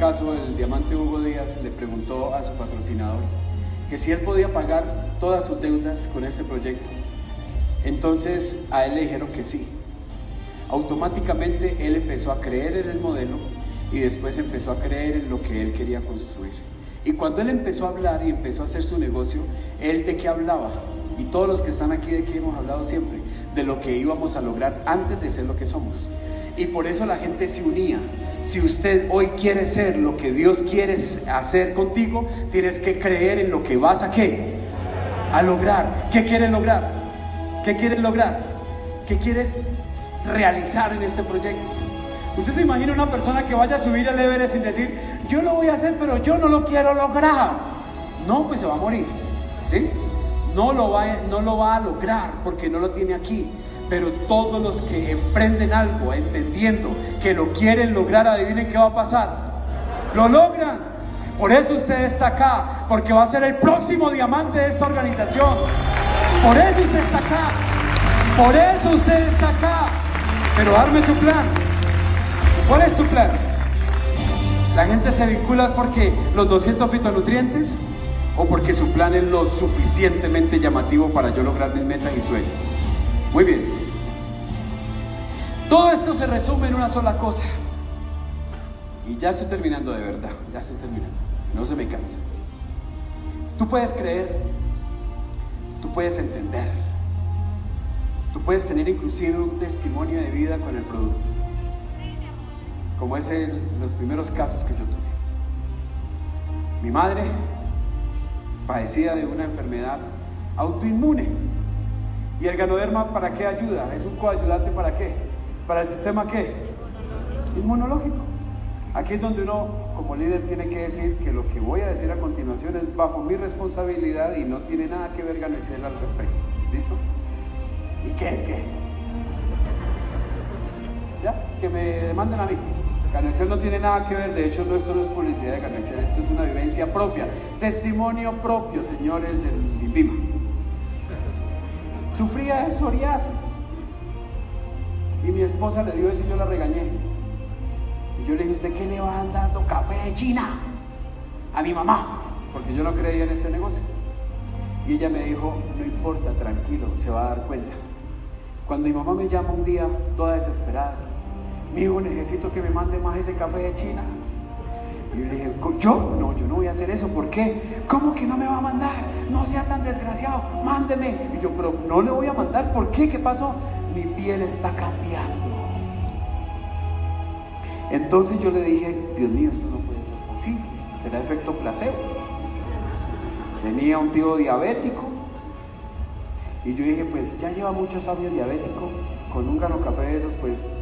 caso, el diamante Hugo Díaz le preguntó a su patrocinador que si él podía pagar todas sus deudas con este proyecto. Entonces a él le dijeron que sí. Automáticamente él empezó a creer en el modelo y después empezó a creer en lo que él quería construir. Y cuando él empezó a hablar y empezó a hacer su negocio, él de qué hablaba? Y todos los que están aquí de qué hemos hablado siempre, de lo que íbamos a lograr antes de ser lo que somos. Y por eso la gente se unía. Si usted hoy quiere ser lo que Dios quiere hacer contigo, tienes que creer en lo que vas a qué? A lograr. ¿Qué quieres lograr? ¿Qué quieres lograr? ¿Qué quieres realizar en este proyecto? Usted se imagina una persona que vaya a subir al Everest sin decir, yo lo voy a hacer, pero yo no lo quiero lograr. No, pues se va a morir. ¿Sí? No lo va, no lo va a lograr porque no lo tiene aquí. Pero todos los que emprenden algo entendiendo que lo quieren lograr, adivinen qué va a pasar. Lo logran. Por eso usted está acá, porque va a ser el próximo diamante de esta organización. Por eso usted está acá. Por eso usted está acá. Pero darme su plan. ¿Cuál es tu plan? La gente se vincula porque los 200 fitonutrientes o porque su plan es lo suficientemente llamativo para yo lograr mis metas y sueños. Muy bien. Todo esto se resume en una sola cosa. Y ya estoy terminando de verdad, ya estoy terminando. No se me cansa. Tú puedes creer, tú puedes entender, tú puedes tener inclusive un testimonio de vida con el producto, como es en los primeros casos que yo tuve. Mi madre padecía de una enfermedad autoinmune. ¿Y el ganoderma para qué ayuda? ¿Es un coayudante para qué? ¿Para el sistema qué? Inmunológico. Aquí es donde uno como líder tiene que decir que lo que voy a decir a continuación es bajo mi responsabilidad y no tiene nada que ver Ganexel al respecto. ¿Listo? ¿Y qué? ¿Qué? ¿Ya? Que me demanden a mí. Ganexel no tiene nada que ver, de hecho no esto no es publicidad de Ganexel, esto es una vivencia propia, testimonio propio, señores del IPIMA. Sufría de psoriasis y mi esposa le dio eso y yo la regañé. Y yo le dije, ¿usted qué le va dando café de China a mi mamá? Porque yo no creía en este negocio. Y ella me dijo, no importa, tranquilo, se va a dar cuenta. Cuando mi mamá me llama un día, toda desesperada, mi hijo, necesito que me mande más ese café de China. Y yo le dije, ¿yo? No, yo no voy a hacer eso. ¿Por qué? ¿Cómo que no me va a mandar? No sea tan desgraciado, mándeme. Y yo, pero no le voy a mandar. ¿Por qué? ¿Qué pasó? Mi piel está cambiando. Entonces yo le dije, Dios mío, esto no puede ser posible. Será efecto placebo. Tenía un tío diabético. Y yo dije, pues ya lleva muchos años diabético. Con un gano café de esos, pues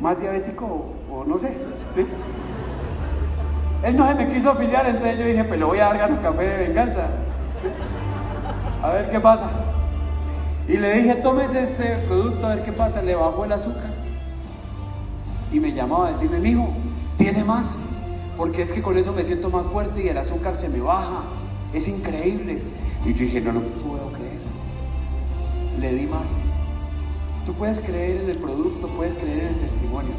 más diabético o, no sé. ¿sí? Él no se me quiso afiliar, entonces yo dije, pues le voy a dar gano café de venganza. A ver qué pasa. Y le dije, tómese este producto, a ver qué pasa. Le bajó el azúcar. Y me llamaba a decirme, mijo, tiene más. Porque es que con eso me siento más fuerte y el azúcar se me baja. Es increíble. Y yo dije, no lo puedo creer. Le di más. Tú puedes creer en el producto, puedes creer en el testimonio,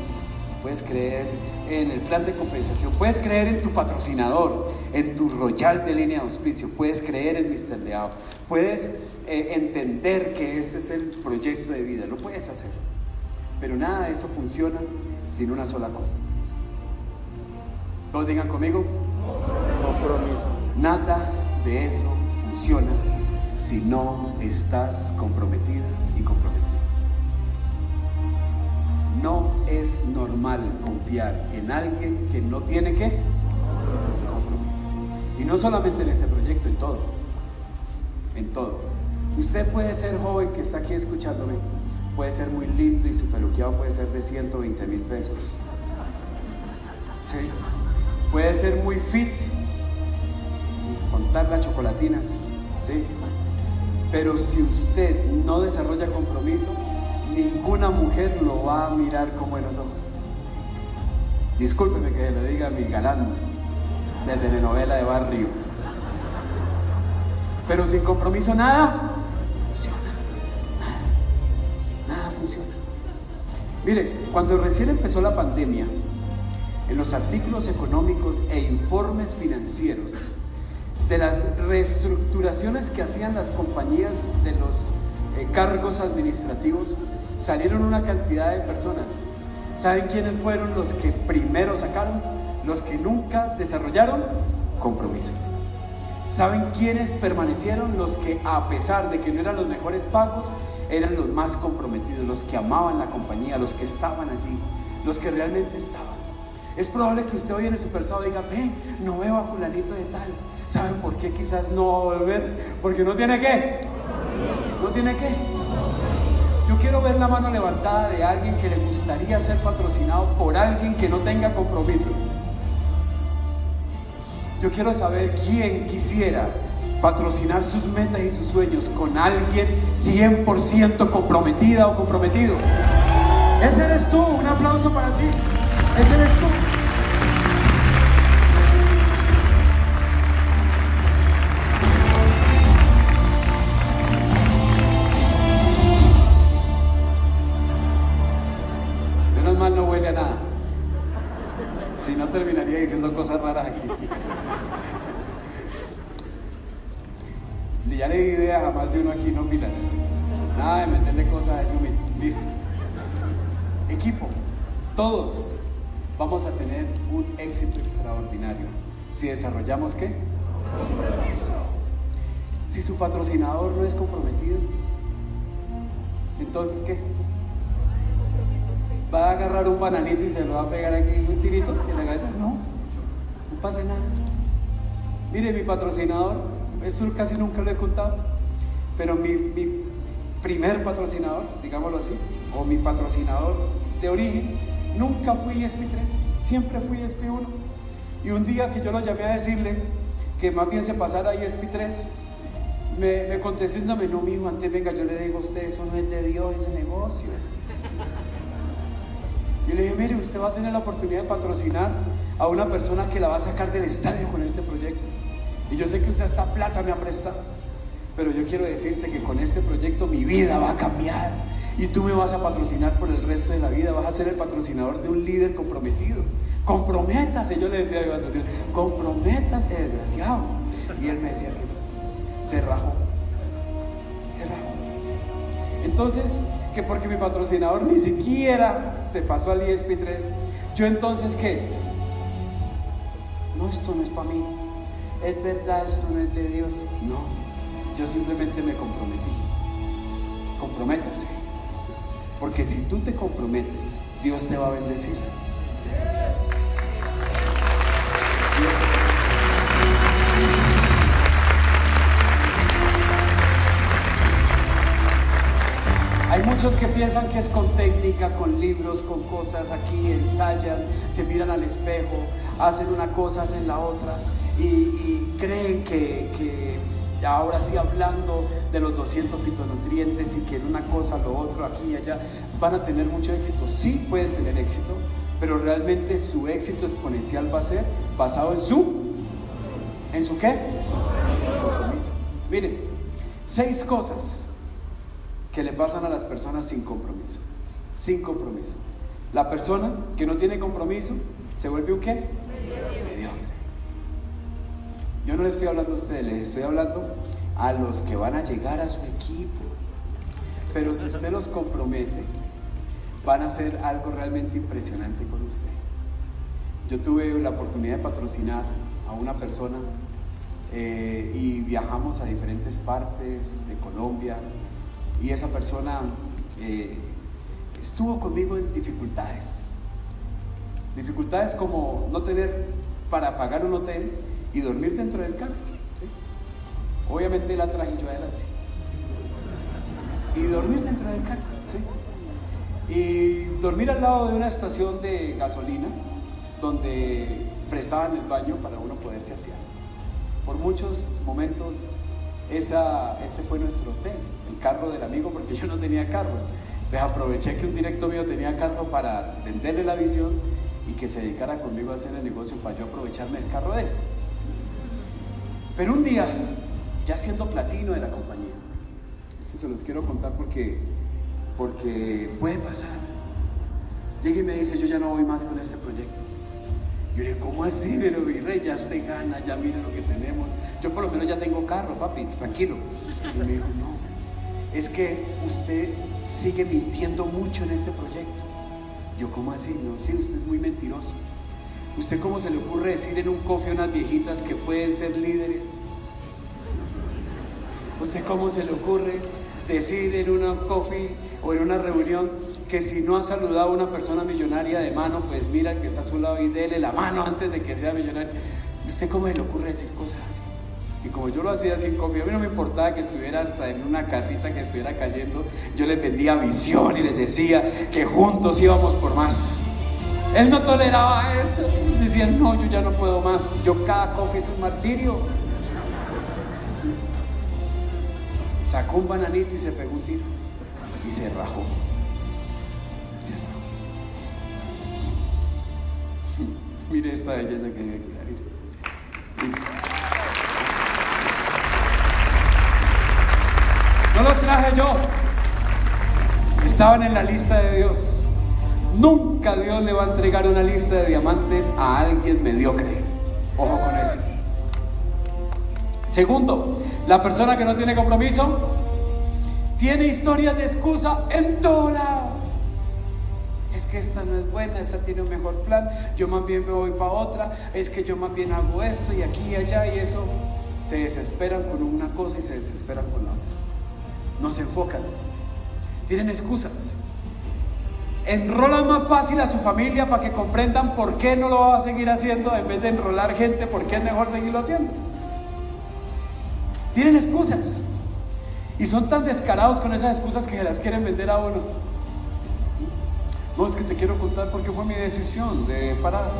puedes creer en el plan de compensación, puedes creer en tu patrocinador, en tu royal de línea de auspicio, puedes creer en Mr. Leao, puedes eh, entender que este es el proyecto de vida, lo puedes hacer. Pero nada de eso funciona sin una sola cosa. Todos digan conmigo. Nada de eso funciona si no estás comprometida y comprometido. No es normal confiar en alguien que no tiene qué? Compromiso. Y no solamente en este proyecto, en todo. En todo. Usted puede ser joven que está aquí escuchándome, puede ser muy lindo y su peluqueado puede ser de 120 mil pesos. ¿Sí? Puede ser muy fit, contar las chocolatinas. ¿Sí? Pero si usted no desarrolla compromiso, ninguna mujer lo va a mirar con buenos ojos. Discúlpeme que le diga a mi galán de telenovela de barrio. Pero sin compromiso nada funciona. Nada, nada funciona. Mire, cuando recién empezó la pandemia, en los artículos económicos e informes financieros de las reestructuraciones que hacían las compañías de los eh, cargos administrativos, salieron una cantidad de personas. ¿Saben quiénes fueron los que primero sacaron? Los que nunca desarrollaron compromiso. ¿Saben quiénes permanecieron? Los que a pesar de que no eran los mejores pagos, eran los más comprometidos, los que amaban la compañía, los que estaban allí, los que realmente estaban. Es probable que usted hoy en el supersado diga, ve, no veo a fulanito de tal. ¿Saben por qué quizás no va a volver? Porque no tiene qué. ¿No tiene qué? Yo quiero ver la mano levantada de alguien que le gustaría ser patrocinado por alguien que no tenga compromiso. Yo quiero saber quién quisiera patrocinar sus metas y sus sueños con alguien 100% comprometida o comprometido. Ese eres tú, un aplauso para ti. Ese eres tú. Todos vamos a tener un éxito extraordinario si desarrollamos qué? Si su patrocinador no es comprometido, entonces ¿qué? ¿Va a agarrar un bananito y se lo va a pegar aquí un tirito en la cabeza? No, no pasa nada. Mire, mi patrocinador, esto casi nunca lo he contado, pero mi primer patrocinador, digámoslo así, o mi patrocinador de origen, nunca fui ESPI3, siempre fui ESPI1. Y un día que yo lo llamé a decirle que más bien se pasara a ESPI3, me, me contestó diciéndome, no, mi hijo, antes venga, yo le digo a usted, eso no es de Dios ese negocio. Y le dije, mire, usted va a tener la oportunidad de patrocinar a una persona que la va a sacar del estadio con este proyecto. Y yo sé que usted esta plata me ha prestado, pero yo quiero decirte que con este proyecto mi vida va a cambiar. Y tú me vas a patrocinar por el resto de la vida, vas a ser el patrocinador de un líder comprometido. Comprométase, yo le decía a mi patrocinador, comprométase, desgraciado. Y él me decía que se rajó, se rajó. Entonces, que porque mi patrocinador ni siquiera se pasó al ESP3, yo entonces qué? No, esto no es para mí. Es verdad, esto no es de Dios. No, yo simplemente me comprometí. Comprométase. Porque si tú te comprometes, Dios te va a bendecir. Dios te Hay muchos que piensan que es con técnica, con libros, con cosas aquí, ensayan, se miran al espejo, hacen una cosa, hacen la otra y, creen que, ahora sí hablando de los 200 fitonutrientes y que en una cosa, lo otro, aquí y allá, van a tener mucho éxito. Sí pueden tener éxito, pero realmente su éxito exponencial va a ser basado en su, ¿en su qué? Compromiso. Miren, seis cosas que le pasan a las personas sin compromiso. Sin compromiso. La persona que no tiene compromiso se vuelve un qué? Mediocre. Yo no le estoy hablando a ustedes, les estoy hablando a los que van a llegar a su equipo. Pero si usted los compromete, van a hacer algo realmente impresionante con usted. Yo tuve la oportunidad de patrocinar a una persona eh, y viajamos a diferentes partes de Colombia, y esa persona eh, estuvo conmigo en dificultades. Dificultades como no tener para pagar un hotel y dormir dentro del carro. Obviamente la traje yo adelante. Y dormir dentro del carro. Y dormir al lado de una estación de gasolina donde prestaban el baño para uno poderse asear. Por muchos momentos esa, ese fue nuestro hotel carro del amigo porque yo no tenía carro. Entonces aproveché que un directo mío tenía carro para venderle la visión y que se dedicara conmigo a hacer el negocio para yo aprovecharme del carro de él. Pero un día, ya siendo platino de la compañía, esto se los quiero contar porque, porque puede pasar. Llega y me dice, yo ya no voy más con este proyecto. Yo le digo, ¿cómo así? Pero virrey, ya usted gana, ya mire lo que tenemos. Yo por lo menos ya tengo carro, papi, tranquilo. Y me dijo, no, es que usted sigue mintiendo mucho en este proyecto. Yo, ¿cómo así? No, sí, usted es muy mentiroso. ¿Usted cómo se le ocurre decir en un coffee a unas viejitas que pueden ser líderes? ¿Usted cómo se le ocurre decir en una coffee o en una reunión que si no ha saludado a una persona millonaria de mano, pues mira que está a su lado y dele la mano antes de que sea millonario? ¿Usted cómo se le ocurre decir cosas así? Y como yo lo hacía sin copia, a mí no me importaba que estuviera hasta en una casita que estuviera cayendo, yo les vendía visión y les decía que juntos íbamos por más. Él no toleraba eso. Decía, no, yo ya no puedo más. Yo cada copia es un martirio. Sacó un bananito y se pegó un tiro. Y se rajó. Se rajó. Mire esta belleza que hay aquí. No los traje yo. Estaban en la lista de Dios. Nunca Dios le va a entregar una lista de diamantes a alguien mediocre. Ojo con eso. Segundo, la persona que no tiene compromiso tiene historias de excusa en todo lado. Es que esta no es buena, esta tiene un mejor plan, yo más bien me voy para otra, es que yo más bien hago esto y aquí y allá y eso. Se desesperan con una cosa y se desesperan con la otra no se enfocan, tienen excusas. Enrolan más fácil a su familia para que comprendan por qué no lo va a seguir haciendo en vez de enrolar gente, por qué es mejor seguirlo haciendo. Tienen excusas. Y son tan descarados con esas excusas que se las quieren vender a uno. No, es que te quiero contar porque fue mi decisión de parar.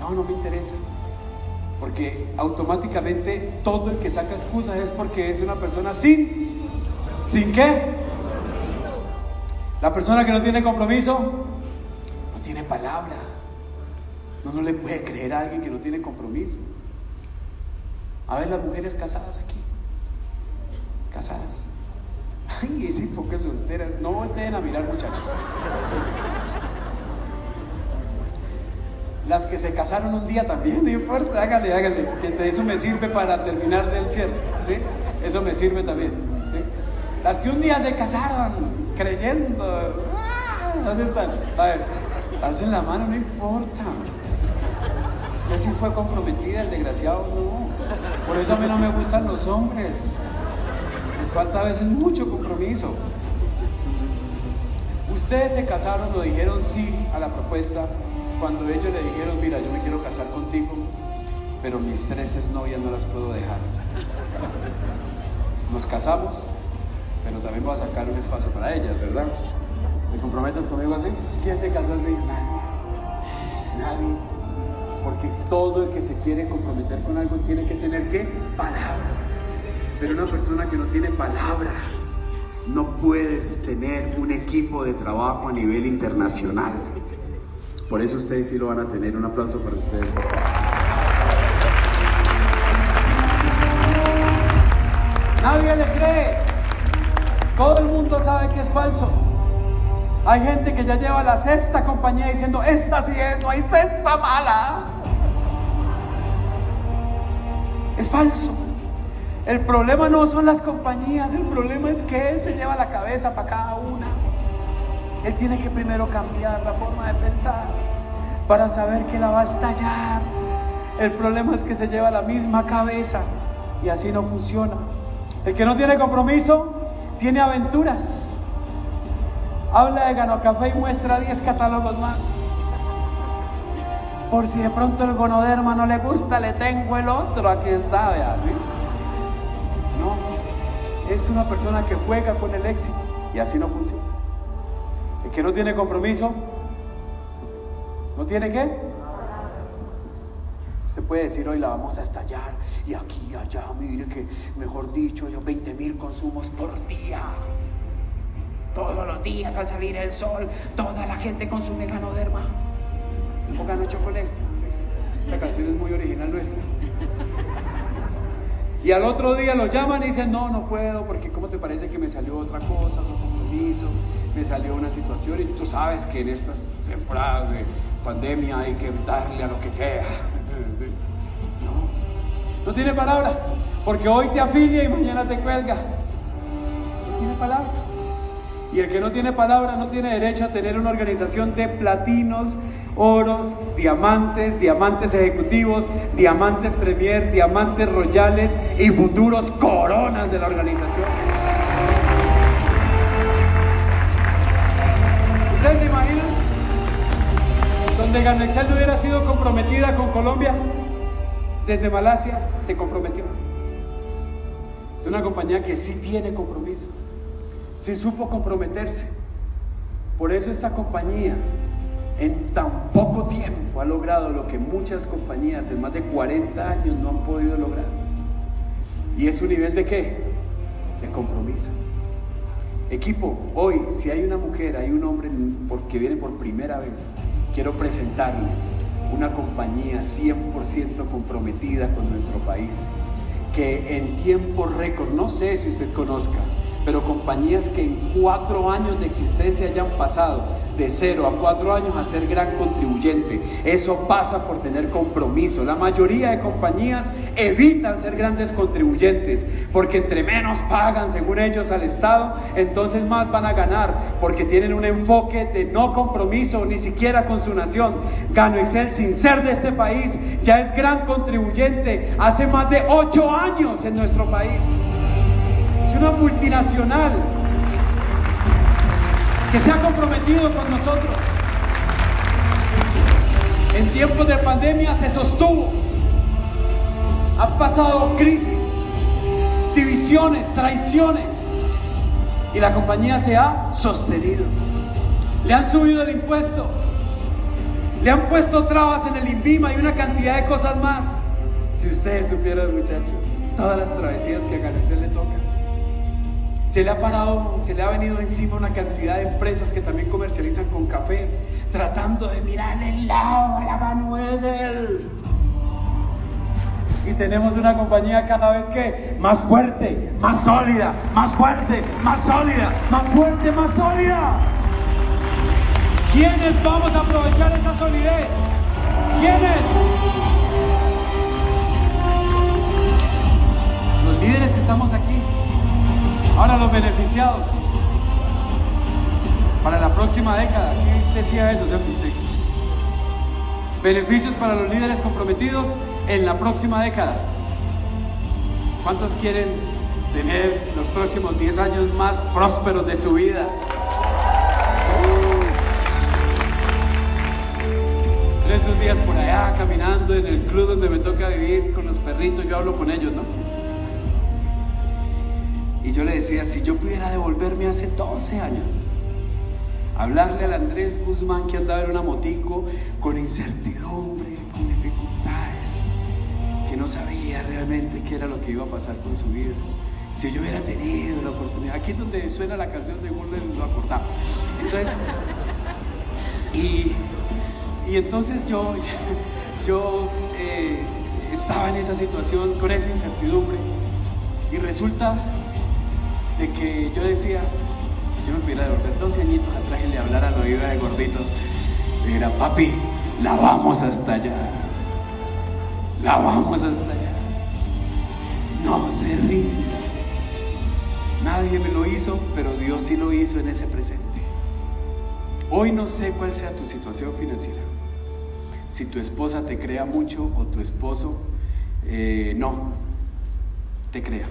No, no me interesa. Porque automáticamente todo el que saca excusas es porque es una persona sin. ¿Sin qué? La persona que no tiene compromiso no tiene palabra. No, no le puede creer a alguien que no tiene compromiso. A ver las mujeres casadas aquí. Casadas. Ay, ese pocas solteras. No volteen a mirar, muchachos. Las que se casaron un día también, no importa, hágale, hágale, que eso me sirve para terminar del cierre, ¿sí? Eso me sirve también. Las que un día se casaron creyendo, ¡ah! ¿dónde están? A ver, alcen la mano, no importa. Usted sí fue comprometida, el desgraciado no. Por eso a mí no me gustan los hombres. Les falta a veces mucho compromiso. Ustedes se casaron o dijeron sí a la propuesta cuando ellos le dijeron, mira, yo me quiero casar contigo, pero mis tres novias no las puedo dejar. Nos casamos, pero también voy a sacar un espacio para ellas, ¿verdad? ¿Te comprometes conmigo así? ¿Quién se casó así? Nadie. Nadie. Porque todo el que se quiere comprometer con algo tiene que tener qué? Palabra. Pero una persona que no tiene palabra, no puedes tener un equipo de trabajo a nivel internacional. Por eso ustedes sí lo van a tener. Un aplauso para ustedes. Nadie le cree. Todo el mundo sabe que es falso. Hay gente que ya lleva la sexta compañía diciendo, esta sí es, no hay sexta mala. Es falso. El problema no son las compañías, el problema es que él se lleva la cabeza para cada una. Él tiene que primero cambiar la forma de pensar para saber que la va a estallar. El problema es que se lleva la misma cabeza y así no funciona. El que no tiene compromiso tiene aventuras. Habla de Gano Café y muestra 10 catálogos más. Por si de pronto el gonoderma no le gusta, le tengo el otro. Aquí está, vea, ¿sí? No, es una persona que juega con el éxito y así no funciona. El que no tiene compromiso, ¿no tiene qué? Puede decir hoy la vamos a estallar y aquí allá, mire que, mejor dicho, yo 20 mil consumos por día. Todos los días al salir el sol, toda la gente consume ganoderma o gano chocolate. Esa canción es muy original nuestra. Y al otro día lo llaman y dicen, no, no puedo, porque ¿cómo te parece que me salió otra cosa, otro compromiso? Me salió una situación y tú sabes que en estas temporadas de pandemia hay que darle a lo que sea. no tiene palabra, porque hoy te afilia y mañana te cuelga. No tiene palabra. Y el que no tiene palabra no tiene derecho a tener una organización de platinos, oros, diamantes, diamantes ejecutivos, diamantes premier, diamantes royales y futuros coronas de la organización. ¿Ustedes se imaginan? Donde Ganexel no hubiera sido comprometida con Colombia, desde Malasia se comprometió. Es una compañía que sí tiene compromiso, sí supo comprometerse. Por eso esta compañía en tan poco tiempo ha logrado lo que muchas compañías en más de 40 años no han podido lograr. ¿Y es un nivel de qué? De compromiso. Equipo, hoy si hay una mujer, hay un hombre que viene por primera vez, quiero presentarles una compañía 100% comprometida con nuestro país, que en tiempo récord, no sé si usted conozca, pero compañías que en cuatro años de existencia hayan pasado de cero a cuatro años a ser gran contribuyente. Eso pasa por tener compromiso. La mayoría de compañías evitan ser grandes contribuyentes porque entre menos pagan, según ellos, al Estado, entonces más van a ganar porque tienen un enfoque de no compromiso ni siquiera con su nación. Gano Excel, sin ser de este país, ya es gran contribuyente hace más de ocho años en nuestro país. Una multinacional que se ha comprometido con nosotros. En tiempos de pandemia se sostuvo. Ha pasado crisis, divisiones, traiciones. Y la compañía se ha sostenido. Le han subido el impuesto. Le han puesto trabas en el INVIMA y una cantidad de cosas más. Si ustedes supieran, muchachos, todas las travesías que a usted le toca. Se le ha parado, se le ha venido encima una cantidad de empresas que también comercializan con café, tratando de mirar el lado a la mano es él. Y tenemos una compañía cada vez que más fuerte, más sólida, más fuerte, más sólida, más fuerte, más sólida. ¿Quiénes vamos a aprovechar esa solidez? ¿Quiénes? Los líderes que estamos aquí. Ahora los beneficiados. Para la próxima década. ¿Quién decía eso? Sí. Beneficios para los líderes comprometidos en la próxima década. ¿Cuántos quieren tener los próximos 10 años más prósperos de su vida? Estos días por allá caminando en el club donde me toca vivir con los perritos, yo hablo con ellos, ¿no? Yo le decía, si yo pudiera devolverme hace 12 años, hablarle al Andrés Guzmán que andaba en una motico con incertidumbre, con dificultades, que no sabía realmente qué era lo que iba a pasar con su vida. Si yo hubiera tenido la oportunidad, aquí es donde suena la canción según lo acordaba. Entonces, y, y entonces yo, yo eh, estaba en esa situación con esa incertidumbre y resulta de que yo decía, si yo me pudiera devolver 12 añitos atrás y le hablara al oído de gordito, le dijera, papi, la vamos hasta allá. La vamos hasta allá. No se rinda. Nadie me lo hizo, pero Dios sí lo hizo en ese presente. Hoy no sé cuál sea tu situación financiera. Si tu esposa te crea mucho o tu esposo eh, no te crea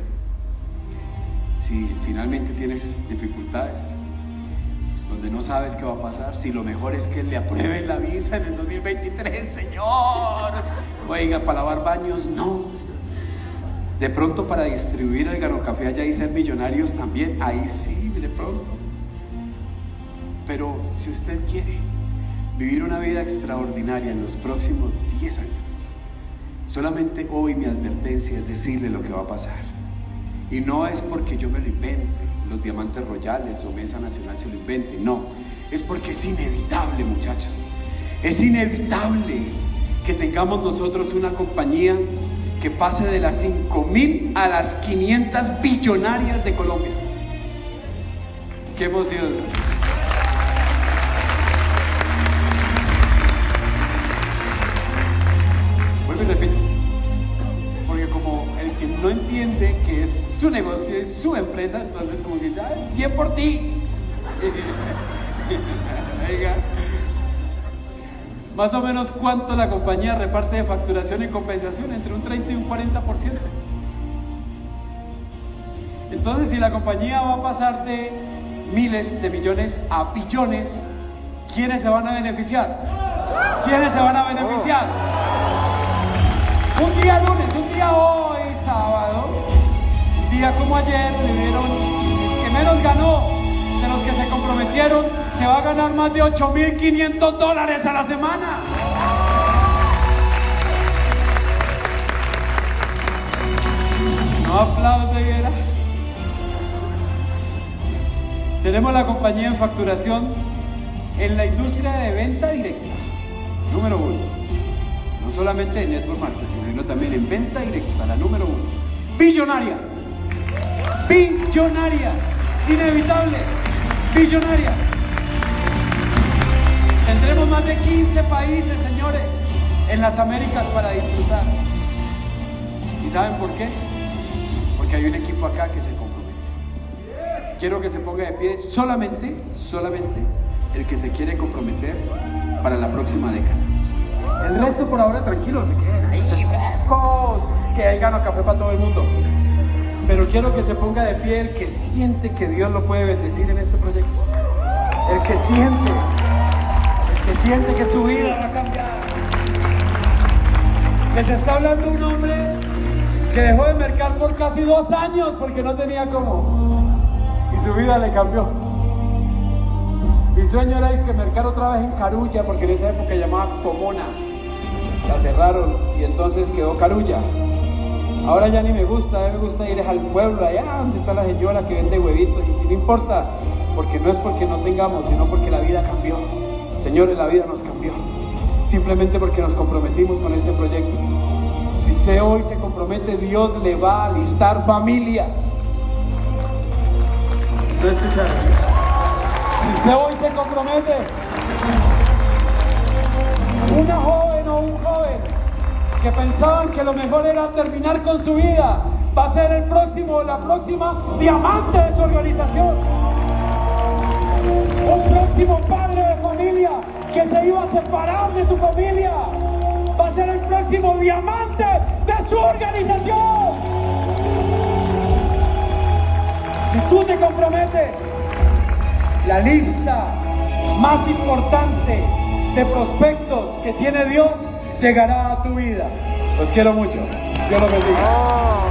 si finalmente tienes dificultades, donde no sabes qué va a pasar, si lo mejor es que le aprueben la visa en el 2023, Señor. Oiga, para lavar baños, no. De pronto para distribuir el gano café allá y ser millonarios también, ahí sí, de pronto. Pero si usted quiere vivir una vida extraordinaria en los próximos 10 años, solamente hoy mi advertencia es decirle lo que va a pasar. Y no es porque yo me lo invente, los diamantes royales o Mesa Nacional se lo invente, no. Es porque es inevitable, muchachos. Es inevitable que tengamos nosotros una compañía que pase de las 5 mil a las 500 billonarias de Colombia. ¡Qué emoción! Su negocio, es su empresa, entonces como que dice, bien por ti. Más o menos cuánto la compañía reparte de facturación y compensación, entre un 30 y un 40%. Entonces, si la compañía va a pasar de miles de millones a billones, ¿quiénes se van a beneficiar? ¿Quiénes se van a beneficiar? Un día lunes, un día hoy, sábado, día como ayer le dieron que menos ganó de los que se comprometieron, se va a ganar más de 8.500 dólares a la semana. No aplaude, era. Seremos la compañía en facturación en la industria de venta directa, número uno. No solamente en network marketing, sino también en venta directa, la número uno. Billonaria billonaria, inevitable, billonaria. Tendremos más de 15 países, señores, en las Américas para disfrutar. ¿Y saben por qué? Porque hay un equipo acá que se compromete. Quiero que se ponga de pie solamente, solamente el que se quiere comprometer para la próxima década. El resto por ahora tranquilos, se queden ahí frescos, que ahí gano café para todo el mundo. Pero quiero que se ponga de pie el que siente que Dios lo puede bendecir en este proyecto. El que siente, el que siente que su vida va a cambiar. Les está hablando un hombre que dejó de mercar por casi dos años porque no tenía cómo. Y su vida le cambió. Mi sueño era que mercar otra vez en Carulla, porque en esa época llamaba Pomona. La cerraron y entonces quedó Carulla. Ahora ya ni me gusta, a mí me gusta ir al pueblo, allá donde está la señora que vende huevitos y no importa, porque no es porque no tengamos, sino porque la vida cambió. Señores, la vida nos cambió. Simplemente porque nos comprometimos con este proyecto. Si usted hoy se compromete, Dios le va a alistar familias. ¿No escucharon? Si usted hoy se compromete, una joven que pensaban que lo mejor era terminar con su vida, va a ser el próximo o la próxima diamante de su organización. Un próximo padre de familia que se iba a separar de su familia, va a ser el próximo diamante de su organización. Si tú te comprometes, la lista más importante de prospectos que tiene Dios llegará a tu vida. Los quiero mucho. Dios los bendiga.